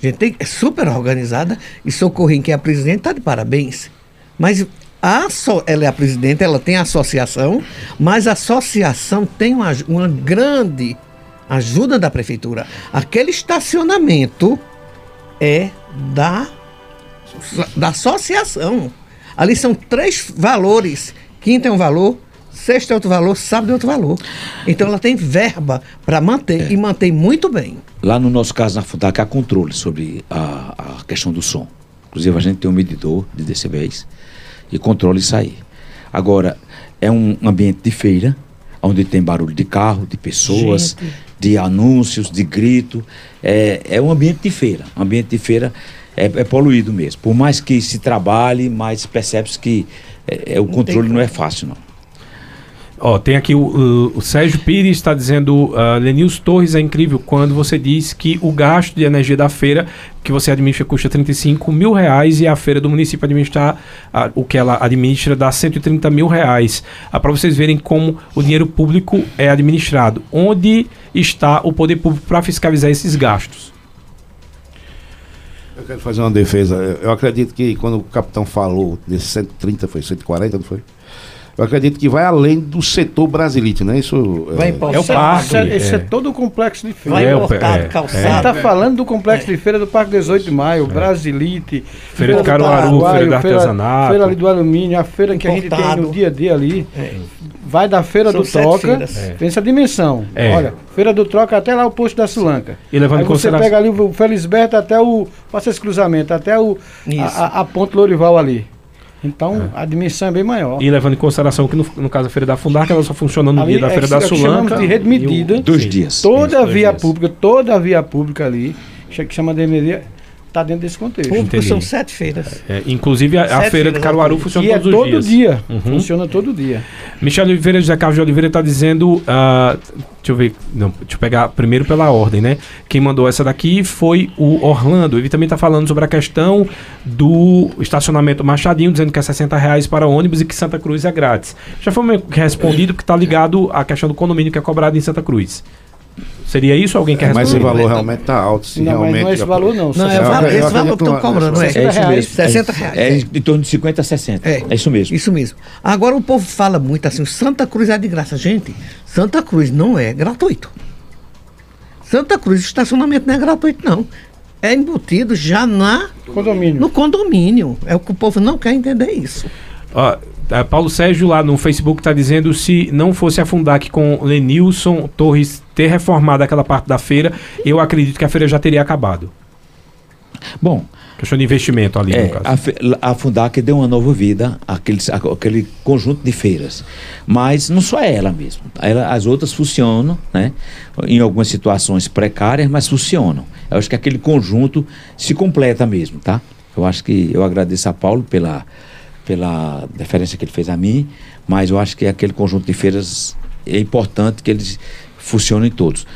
A gente tem, é super organizada e Socorrinho, que é a presidente, está de parabéns. Mas a so- ela é a presidente, ela tem a associação, mas a associação tem uma, uma grande ajuda da prefeitura. Aquele estacionamento é da, da associação. Ali são três valores. Quinta é um valor, sexta é outro valor, sábado é outro valor. Então ela tem verba para manter e mantém muito bem. Lá no nosso caso, na FUDAC, há controle sobre a, a questão do som. Inclusive, a gente tem um medidor de decibéis e controla isso aí. Agora, é um ambiente de feira, onde tem barulho de carro, de pessoas, Gente. de anúncios, de grito. É, é um ambiente de feira. Um ambiente de feira é, é poluído mesmo. Por mais que se trabalhe, mas percebe-se que é, é, o controle não é fácil, não. Ó, tem aqui o, o- o Sérgio Pires está dizendo, uh, Lenils Torres é incrível quando você diz que o gasto de energia da feira que você administra custa 35 mil reais e a feira do município administrar ah, o que ela administra dá 130 mil reais. Ah, Para vocês verem como o dinheiro público é administrado. Onde está o poder público para fiscalizar esses gastos? Eu quero fazer uma defesa. Eu- acredito que quando o capitão falou desses 130, foi 140, não foi? Eu acredito que vai além do setor brasilite, né? Isso Vai é, importar. é o parque. Isso é, esse é é. todo o complexo de feira. Vai É, importado, é, A calçado. gente está falando do complexo de feira do Parque 18 de Maio, Brasilite, Feira de do Caruaru, feira de artesanato. Feira ali do alumínio, a feira que a gente tem Importado. no dia a dia ali. É. Vai da feira São do Troca. É. tem essa dimensão. É. Olha, feira do Troca até lá o posto da Sulanca. E levando Aí você consideração- pega ali o Felisberto até o. Passa esse cruzamento, até o, Isso. a, a Ponte Lourival ali. Então a dimensão é bem maior. E levando em consideração que no, no caso da Feira da Fundarca ela só funciona no Ali dia da é Feira da Sulanca. chamamos de rede e o- medida. Dois Sim. dias. Toda Isso, a via dias. pública, toda a via pública ali, que chama de emergência, está dentro desse contexto. Público Entendi. são sete feiras. É, inclusive a, a feira de Caruaru funciona E é todos os todo dias. dia. Uhum. Funciona todo dia. Michel Oliveira, José Carlos de Oliveira está dizendo. ah, deixa eu ver. Não, deixa eu pegar primeiro pela ordem, né? Quem mandou essa daqui foi o Orlando. Ele também está falando sobre a questão do estacionamento Machadinho, dizendo que é 60 reais para ônibus e que Santa Cruz é grátis. Já foi respondido que está ligado à questão do condomínio que é cobrado em Santa Cruz. Seria isso? Alguém quer Mas esse valor realmente está alto. Se não, mas realmente não é esse valor, não. Não, é o valor, esse valor que estão cobrando, é? É isso reais. mesmo. 60 É, reais. É em torno de 50 a 60. É. É, isso mesmo. Isso mesmo. Agora o povo fala muito assim, Santa Cruz é de graça. Gente, Santa Cruz não é gratuito. Santa Cruz, estacionamento não é gratuito, não. É embutido já na, Condomínio. no condomínio. É o que o povo não quer entender isso. Ó, Paulo Sérgio lá no Facebook está dizendo se não fosse a Fundac com Lenilson Torres ter reformado aquela parte da feira, eu acredito que a feira já teria acabado. Bom, Questão de investimento ali, no É, caso. a, a Fundac deu uma nova vida àquele, àquele conjunto de feiras. Mas não só ela mesmo. Ela, as outras funcionam, né? Em algumas situações precárias, mas funcionam. Eu acho que aquele conjunto se completa mesmo, tá? Eu acho que eu agradeço a Paulo pela, pela deferência que ele fez a mim, mas eu acho que aquele conjunto de feiras é importante que eles funcionem todos.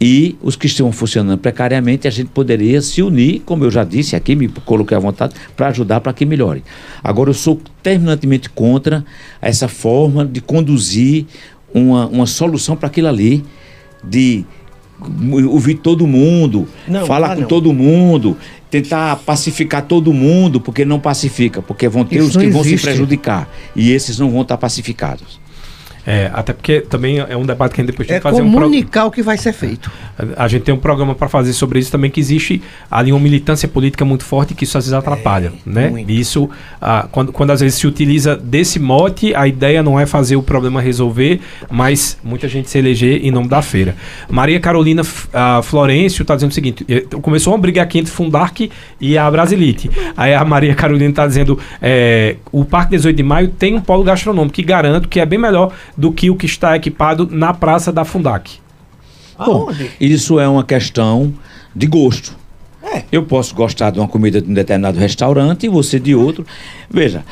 E os que estão funcionando precariamente, a gente poderia se unir, como eu já disse aqui, me coloquei à vontade, para ajudar para que melhore. Agora, eu sou terminantemente contra essa forma de conduzir uma, uma solução para aquilo ali, de ouvir todo mundo, Não, falar ah, com não. todo mundo, tentar pacificar todo mundo, porque não pacifica, porque vão ter Isso os que vão se prejudicar. E esses não vão estar pacificados. É, até porque também é um debate que a gente depois tem É que fazer um pro- comunicar o que vai ser feito. A gente tem um programa para fazer sobre isso também, que existe ali uma militância política muito forte que isso às vezes atrapalha, né? muito. E isso, ah, quando, quando às vezes se utiliza desse mote, a ideia não é fazer o problema resolver, mas muita gente se eleger em nome da feira. Maria Carolina ah, Florencio está dizendo o seguinte, eh, começou uma briga aqui entre Fundark e a Brasilite. Aí a Maria Carolina está dizendo, eh, o Parque 18 de Maio tem um polo gastronômico, que garanto que é bem melhor do que o que está equipado na praça da Fundac. Bom, Aonde? isso é uma questão de gosto. É. Eu posso gostar de uma comida de um determinado restaurante e você de outro. Veja,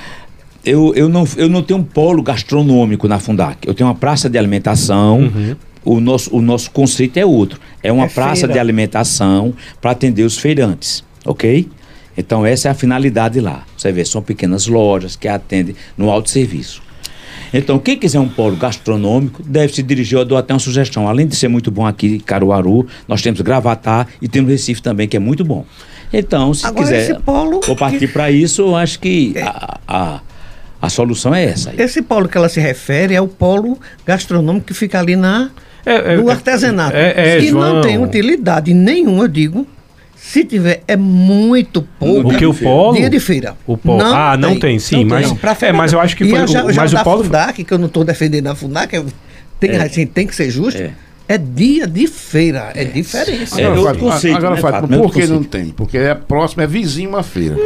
eu, eu, não, eu não tenho um polo gastronômico na Fundac. Eu tenho uma praça de alimentação. O, nosso, o nosso conceito é outro. É uma É praça feira. de alimentação para atender os feirantes. Ok? Então, essa é a finalidade lá. Você vê, são pequenas lojas que atendem no autosserviço. Então, quem quiser um polo gastronômico, deve se dirigir, eu dou até uma sugestão. Além de ser muito bom aqui em Caruaru, nós temos Gravatar e temos Recife também, que é muito bom. Então, se Agora, quiser esse polo vou partir que- para isso, eu acho que a, a, a solução é essa. aí. Esse polo que ela se refere é o polo gastronômico que fica ali na, É, é, no é- artesanato. é- é, que João. não tem utilidade nenhuma, eu digo. Se tiver, é muito pouco. O que o polo? Dia de feira. O polo. ah, não tem, sim, mas Não, pra é, feira mas eu não. acho que E foi já, o, já mas o polo Fundac, que eu não estou defendendo a Fundac, eu- tem, É. assim, tem que ser justo. É. É, dia de feira, é, diferença. É Agora, Fábio, conceito, agora, né, Fábio, Fábio? por que não tem? Porque é próximo, é vizinho uma feira.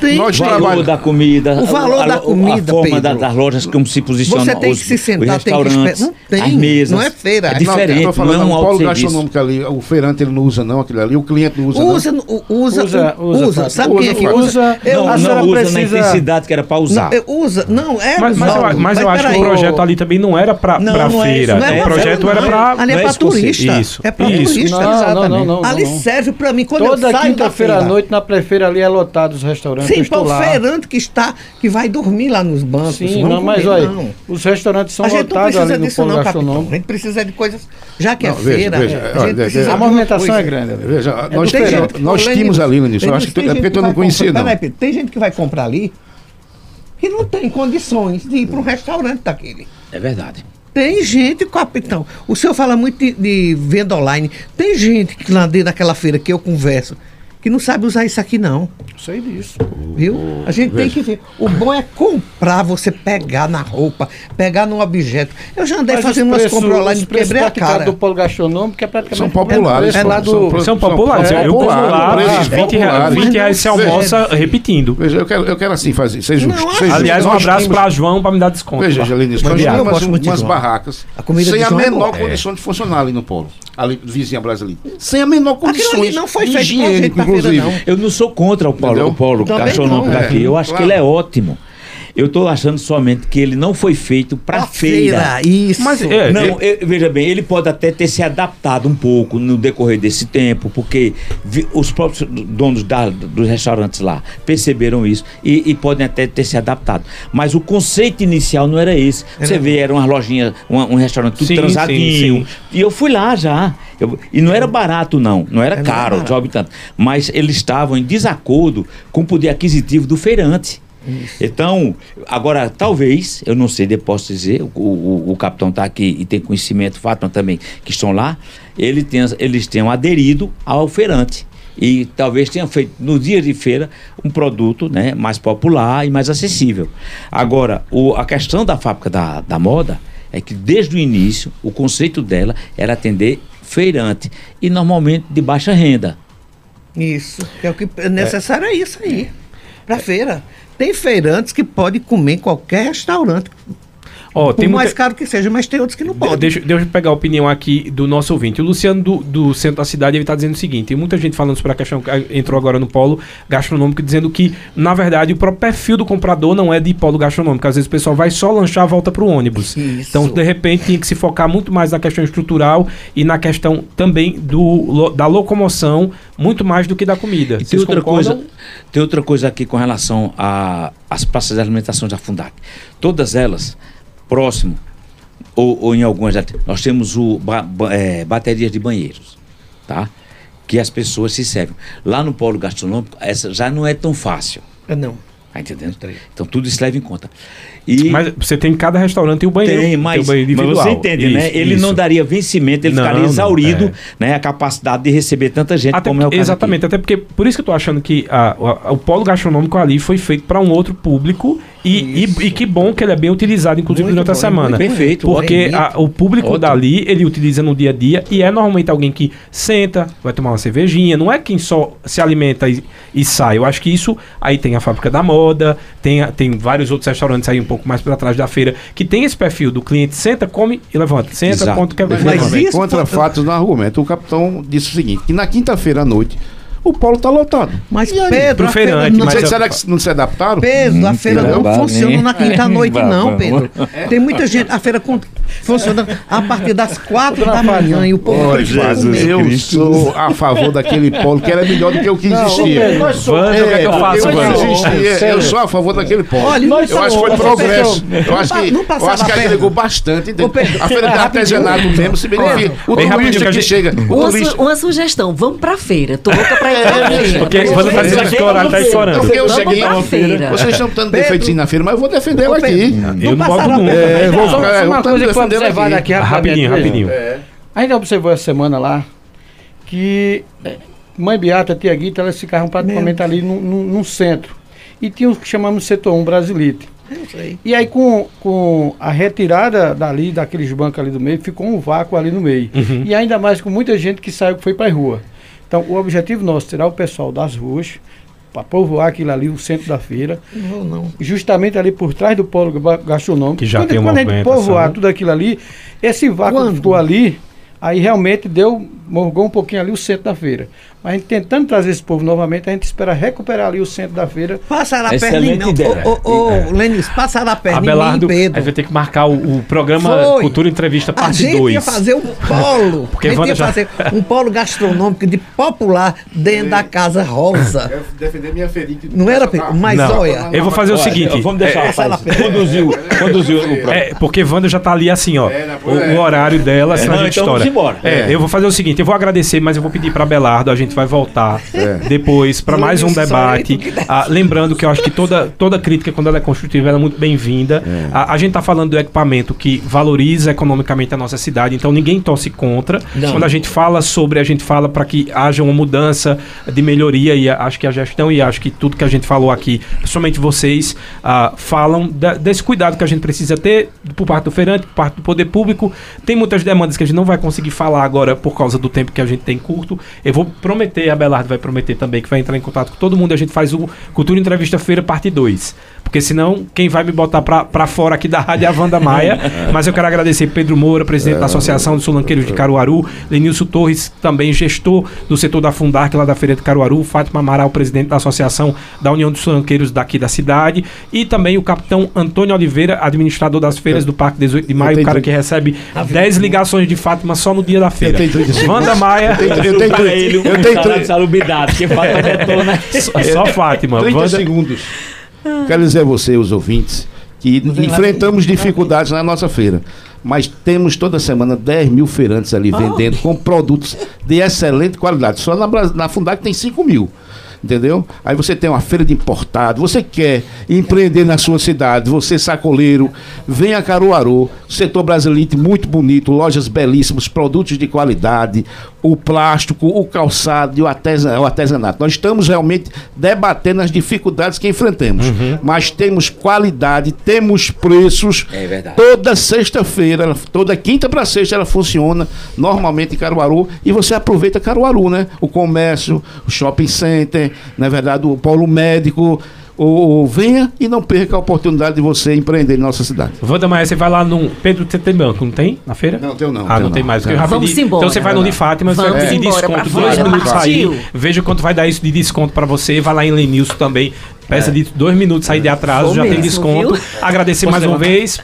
Tem Nós O valor trabalha- da comida, O valor a, da comida, a forma da- das lojas como se posicionam Você tem os, que se sentar, tem que restaurantes, esper- não tem, as mesas. não é feira. É Não, diferente, eu não, tô falando, é um polo gastronômico ali, o feirante ele não usa não aquilo ali, o cliente não usa, Usa, não. usa, Usa, usa, usa. Sabe quem é que Usa, usa? usa. Eu Não, não usa na precisa- intensidade que era para usar. Não, eu usa. Não, é. Mas, mas, eu, eu acho que o projeto ali também não era Não, não é feira. não é o projeto era não. É é conceito. turista. Isso, É pra isso. turista. Não, não, Exatamente. não, não, não, Ali não. serve pra mim. Quando Toda eu saio quinta-feira à noite na prefeira ali é lotado os restaurantes. Sim, para o feirante que está, que vai dormir lá nos bancos. Sim, vamos não, mas comer, olha, não. os restaurantes são A gente não lotados precisa ali no disso polo não, capitão. gastronômico. A gente precisa de coisas, já que Não, é veja, feira, veja, a movimentação é grande ali. Veja, nós, gente- nós Ô, tínhamos ali, Lenilson, eu acho que, é porque tu não conhecia não. Tem gente que vai comprar ali que não tem condições de ir para um restaurante daquele. É verdade. Tem gente, capitão. O senhor fala muito de, de venda online. Tem gente que lá dentro daquela feira que eu converso que não sabe usar isso aqui, não. Sei disso. Viu? A gente tem que ver. O bom é comprar, você pegar na roupa, pegar num objeto. Eu já andei Mas fazendo umas compras online os e preços quebrei a cara. do polo gastronômico é praticamente São populares. É, pô, lá do, São populares. é eu como popular, lá, preços 20 reais, populares. 20 reais você Veja. almoça repetindo. Veja, eu quero, eu quero assim fazer, ser justo. Não, ser justo. Aliás, um Nós abraço pra João pra me dar desconto. Veja, lá. Mas nós eu gosto umas, de umas barracas A comida sem de a é menor condição de funcionar ali no polo. Ali, vizinha brasileira. Sem a menor Aquilo ali não foi feito inclusive. não. Eu não sou contra o Entendeu? o polo Também gastronômico não. daqui. É, Eu acho claro. que ele é ótimo. Eu estou achando somente que ele não foi feito para A feira. Isso. Mas, é, Não, eu- veja bem, ele pode até ter se adaptado um pouco no decorrer desse tempo, porque vi- os próprios donos da- dos restaurantes lá perceberam isso e, e podem até ter se adaptado. Mas o conceito inicial não era esse. Você vê, era umas lojinhas, uma- um, restaurante tudo Sim, transadinho. sim, sim. E eu fui lá já. Eu- e não era barato, não. Não era É, não caro, era barato. job tanto. Mas eles estavam em desacordo com o poder aquisitivo do feirante. Então, agora, talvez, eu não sei, posso dizer, o, o, o capitão está aqui e tem conhecimento, Fátima também, que estão lá, ele tenha, eles tenham aderido ao feirante. E talvez tenham feito, no dia de feira, um produto né, mais popular e mais acessível. Agora, o, a questão da fábrica da, da moda é que, desde o início, o conceito dela era atender feirante e, normalmente, de baixa renda. Isso. É o que é necessário é isso aí. Pra feira. Tem feirantes que podem comer em qualquer restaurante. Ó, por tem mais muita... caro que seja, mas tem outros que não De- podem. Deixa, deixa eu pegar a opinião aqui do nosso ouvinte. O Luciano do, do centro da cidade ele está dizendo o seguinte: tem muita gente falando sobre a questão que ah, entrou agora no polo gastronômico, dizendo que, na verdade, o próprio perfil do comprador não é de polo gastronômico. Às vezes o pessoal vai só lanchar, volta para o ônibus. Isso. Então, de repente, tinha que se focar muito mais na questão estrutural e na questão também do, da locomoção, muito mais do que da comida. E tem Vocês outra, concordam? coisa, tem outra coisa aqui com relação às praças de alimentação da Fundac. Todas elas, próximo, ou, ou em algumas, tem- nós temos o ba- ba- eh, baterias de banheiros, tá? Que as pessoas se servem. Lá no polo gastronômico, essa já não é tão fácil. Ah, Não. Tá entendendo? Então tudo isso leva em conta. E Mas você tem em cada restaurante o banheiro. tem, mas, o banheiro mas você entende, né? Isso, Ele isso. não daria vencimento, ele Não, ficaria não, exaurido, é. né? A capacidade de receber tanta gente Até como é o caso aqui. exatamente, até porque por isso que eu tô achando que a- a- o polo gastronômico ali foi feito para um outro público e, e, e que bom que ele é bem utilizado, inclusive Muito durante a bom, semana. muito Perfeito. Porque Bonito. a- o público Ótimo. dali ele utiliza no dia a dia e é normalmente alguém que senta, vai tomar uma cervejinha, não é quem só se alimenta e, e sai. Eu acho que isso aí tem a fábrica da moda, tem, a- tem vários outros restaurantes aí um pouco mais para trás da feira que tem esse perfil do cliente senta, come e levanta, senta, Exato. conta quer Mas, Mas isso contra fatos no argumento. O capitão disse o seguinte: que na quinta-feira à noite o polo está lotado. Mas E aí? Pedro, a feira não, Não sei, Mas eu- será que não se adaptaram? Pedro, a feira não funciona na quinta-noite, não, Babado. Pedro. Tem muita gente. A feira funciona a partir das quatro da manhã e o povo que Jesus, eu sou a favor daquele polo que era melhor do que o que existia. Wanda, o que é que eu faço, eu, Wanda? existia, eu sou a favor daquele polo. Olha, eu acho que foi progresso. Eu acho Não que, não eu passava acho que agregou bastante. A feira de artesanato mesmo se beneficia. O Bem rapidinho, que turista a que gente- chega. Uma, sugestão, vamos pra feira. Tô louca pra Porque Vamos Wanda tá pra dizendo feira. que o horário tá estourando. Porque eu cheguei na feira. Vocês estão dando defeitinho na feira, mas eu vou defender ela aqui. Eu não a nunca. É, vou Só- uma coisa que foi observada aqui. Rapidinho, rapidinho. A gente observou essa semana lá que eh, Mãe Beata, Tia Guita, elas ficavam praticamente ali no, no, no centro. E tinha o que chamamos de setor 1 Brasilite. Sei. E aí, com, com a retirada dali, daqueles bancos ali do meio, ficou um vácuo ali no meio. Uhum. E ainda mais com muita gente que saiu, que foi para a rua. Então, o objetivo nosso é tirar o pessoal das ruas, para povoar aquilo ali, o centro da feira, Não não. justamente ali por trás do polo ga- gastronômico. Que já quando, tem uma quando a gente povoar tudo aquilo ali, esse vácuo Quando? que ficou ali, aí realmente deu, morgou um pouquinho ali o centro da feira. Mas a gente tentando trazer esse povo novamente, a gente espera recuperar ali o centro da feira. Passaram a Excelente perna em ideia. Ô, ô, ô, Lenis, passaram a perna em mim, Abelardo, a Pedro. gente vai ter que marcar o, o programa Foi. Cultura Entrevista A parte gente 2. ia fazer um polo. Porque a gente ia já- fazer um polo gastronômico de popular dentro da Casa Rosa. defender minha feirinha. Não era, Pedro? Mas Não. olha. Eu vou fazer o Olha, seguinte. Vamos deixar é, o essa rapaz ela- conduzir, o- conduzir o programa. É, porque Wanda já tá ali assim, ó. É, na- o, é. o horário dela, senão não, a gente então estoura. vamos embora. É, eu vou fazer o seguinte, eu vou agradecer, mas eu vou pedir pra Belardo, a gente vai voltar depois pra mais um debate. Ah, lembrando que eu acho que toda, toda crítica, quando ela é construtiva, ela é muito bem-vinda. A, a gente tá falando do equipamento que valoriza economicamente a nossa cidade, então ninguém torce contra. Não. Quando a gente fala sobre, a gente fala para que haja uma mudança de melhoria e a- acho que a gestão e acho que tudo que a gente falou aqui, principalmente vocês, ah, falam da- desse cuidado que a gente precisa ter por parte do feirante, por parte do poder público. Tem muitas demandas que a gente não vai conseguir falar agora por causa do tempo que a gente tem curto. Eu vou prometer prometer, Abelardo vai prometer também que vai entrar em contato com todo mundo. A gente faz o Cultura Entrevista Feira parte 2. Porque senão, quem vai me botar pra, pra fora aqui da rádio é a Wanda Maia. Mas eu quero agradecer Pedro Moura, presidente da Associação de Sulanqueiros de Caruaru, Lenilson Torres, também gestor do setor da Fundarc lá da Feira de Caruaru, Fátima Amaral, presidente da Associação da União dos Sulanqueiros daqui da cidade, e também o capitão Antônio Oliveira, administrador das feiras do Parque 18 de Maio, o cara que recebe 10 ligações de Fátima só no dia da feira. tenho 30 segundos. Wanda Maia, Eu tenho, eu tenho, ele eu tenho trinta- de salubridade, que falta detona. só, só Fátima. 30 Wanda- segundos. Quero dizer a você, os ouvintes, que lá enfrentamos dificuldades na nossa feira. Mas temos toda semana 10 mil feirantes ali vendendo com produtos de excelente qualidade. Só na, na Fundac tem 5 mil. Entendeu? Aí você tem uma feira de importado, você quer empreender na sua cidade, você sacoleiro, vem a Caruaru, setor brasileiro muito bonito, lojas belíssimas, produtos de qualidade, o plástico, o calçado e o, artesa- o artesanato. Nós estamos realmente debatendo as dificuldades que enfrentamos, mas temos qualidade, temos preços. É verdade. Toda sexta-feira, toda quinta para sexta ela funciona normalmente em Caruaru e você aproveita Caruaru, né? O comércio, o shopping center, na verdade o polo médico. Ou, ou venha e não perca a oportunidade de você empreender em nossa cidade. Wanda Maia, você vai lá no Pedro você tem banco, não tem? Na feira? Não, tenho não, Ah, tenho não tem não. mais. Não. Vamos pedi- embora. Então você vai no de Fátima, você Vamos vai pedir desconto, dois fora, minutos aí. Veja quanto vai dar isso de desconto pra você. Vai lá em Lenilson também. Peça de dois minutos aí de atraso, Vou já tem mesmo, desconto. viu? Agradecer Posso mais uma vez.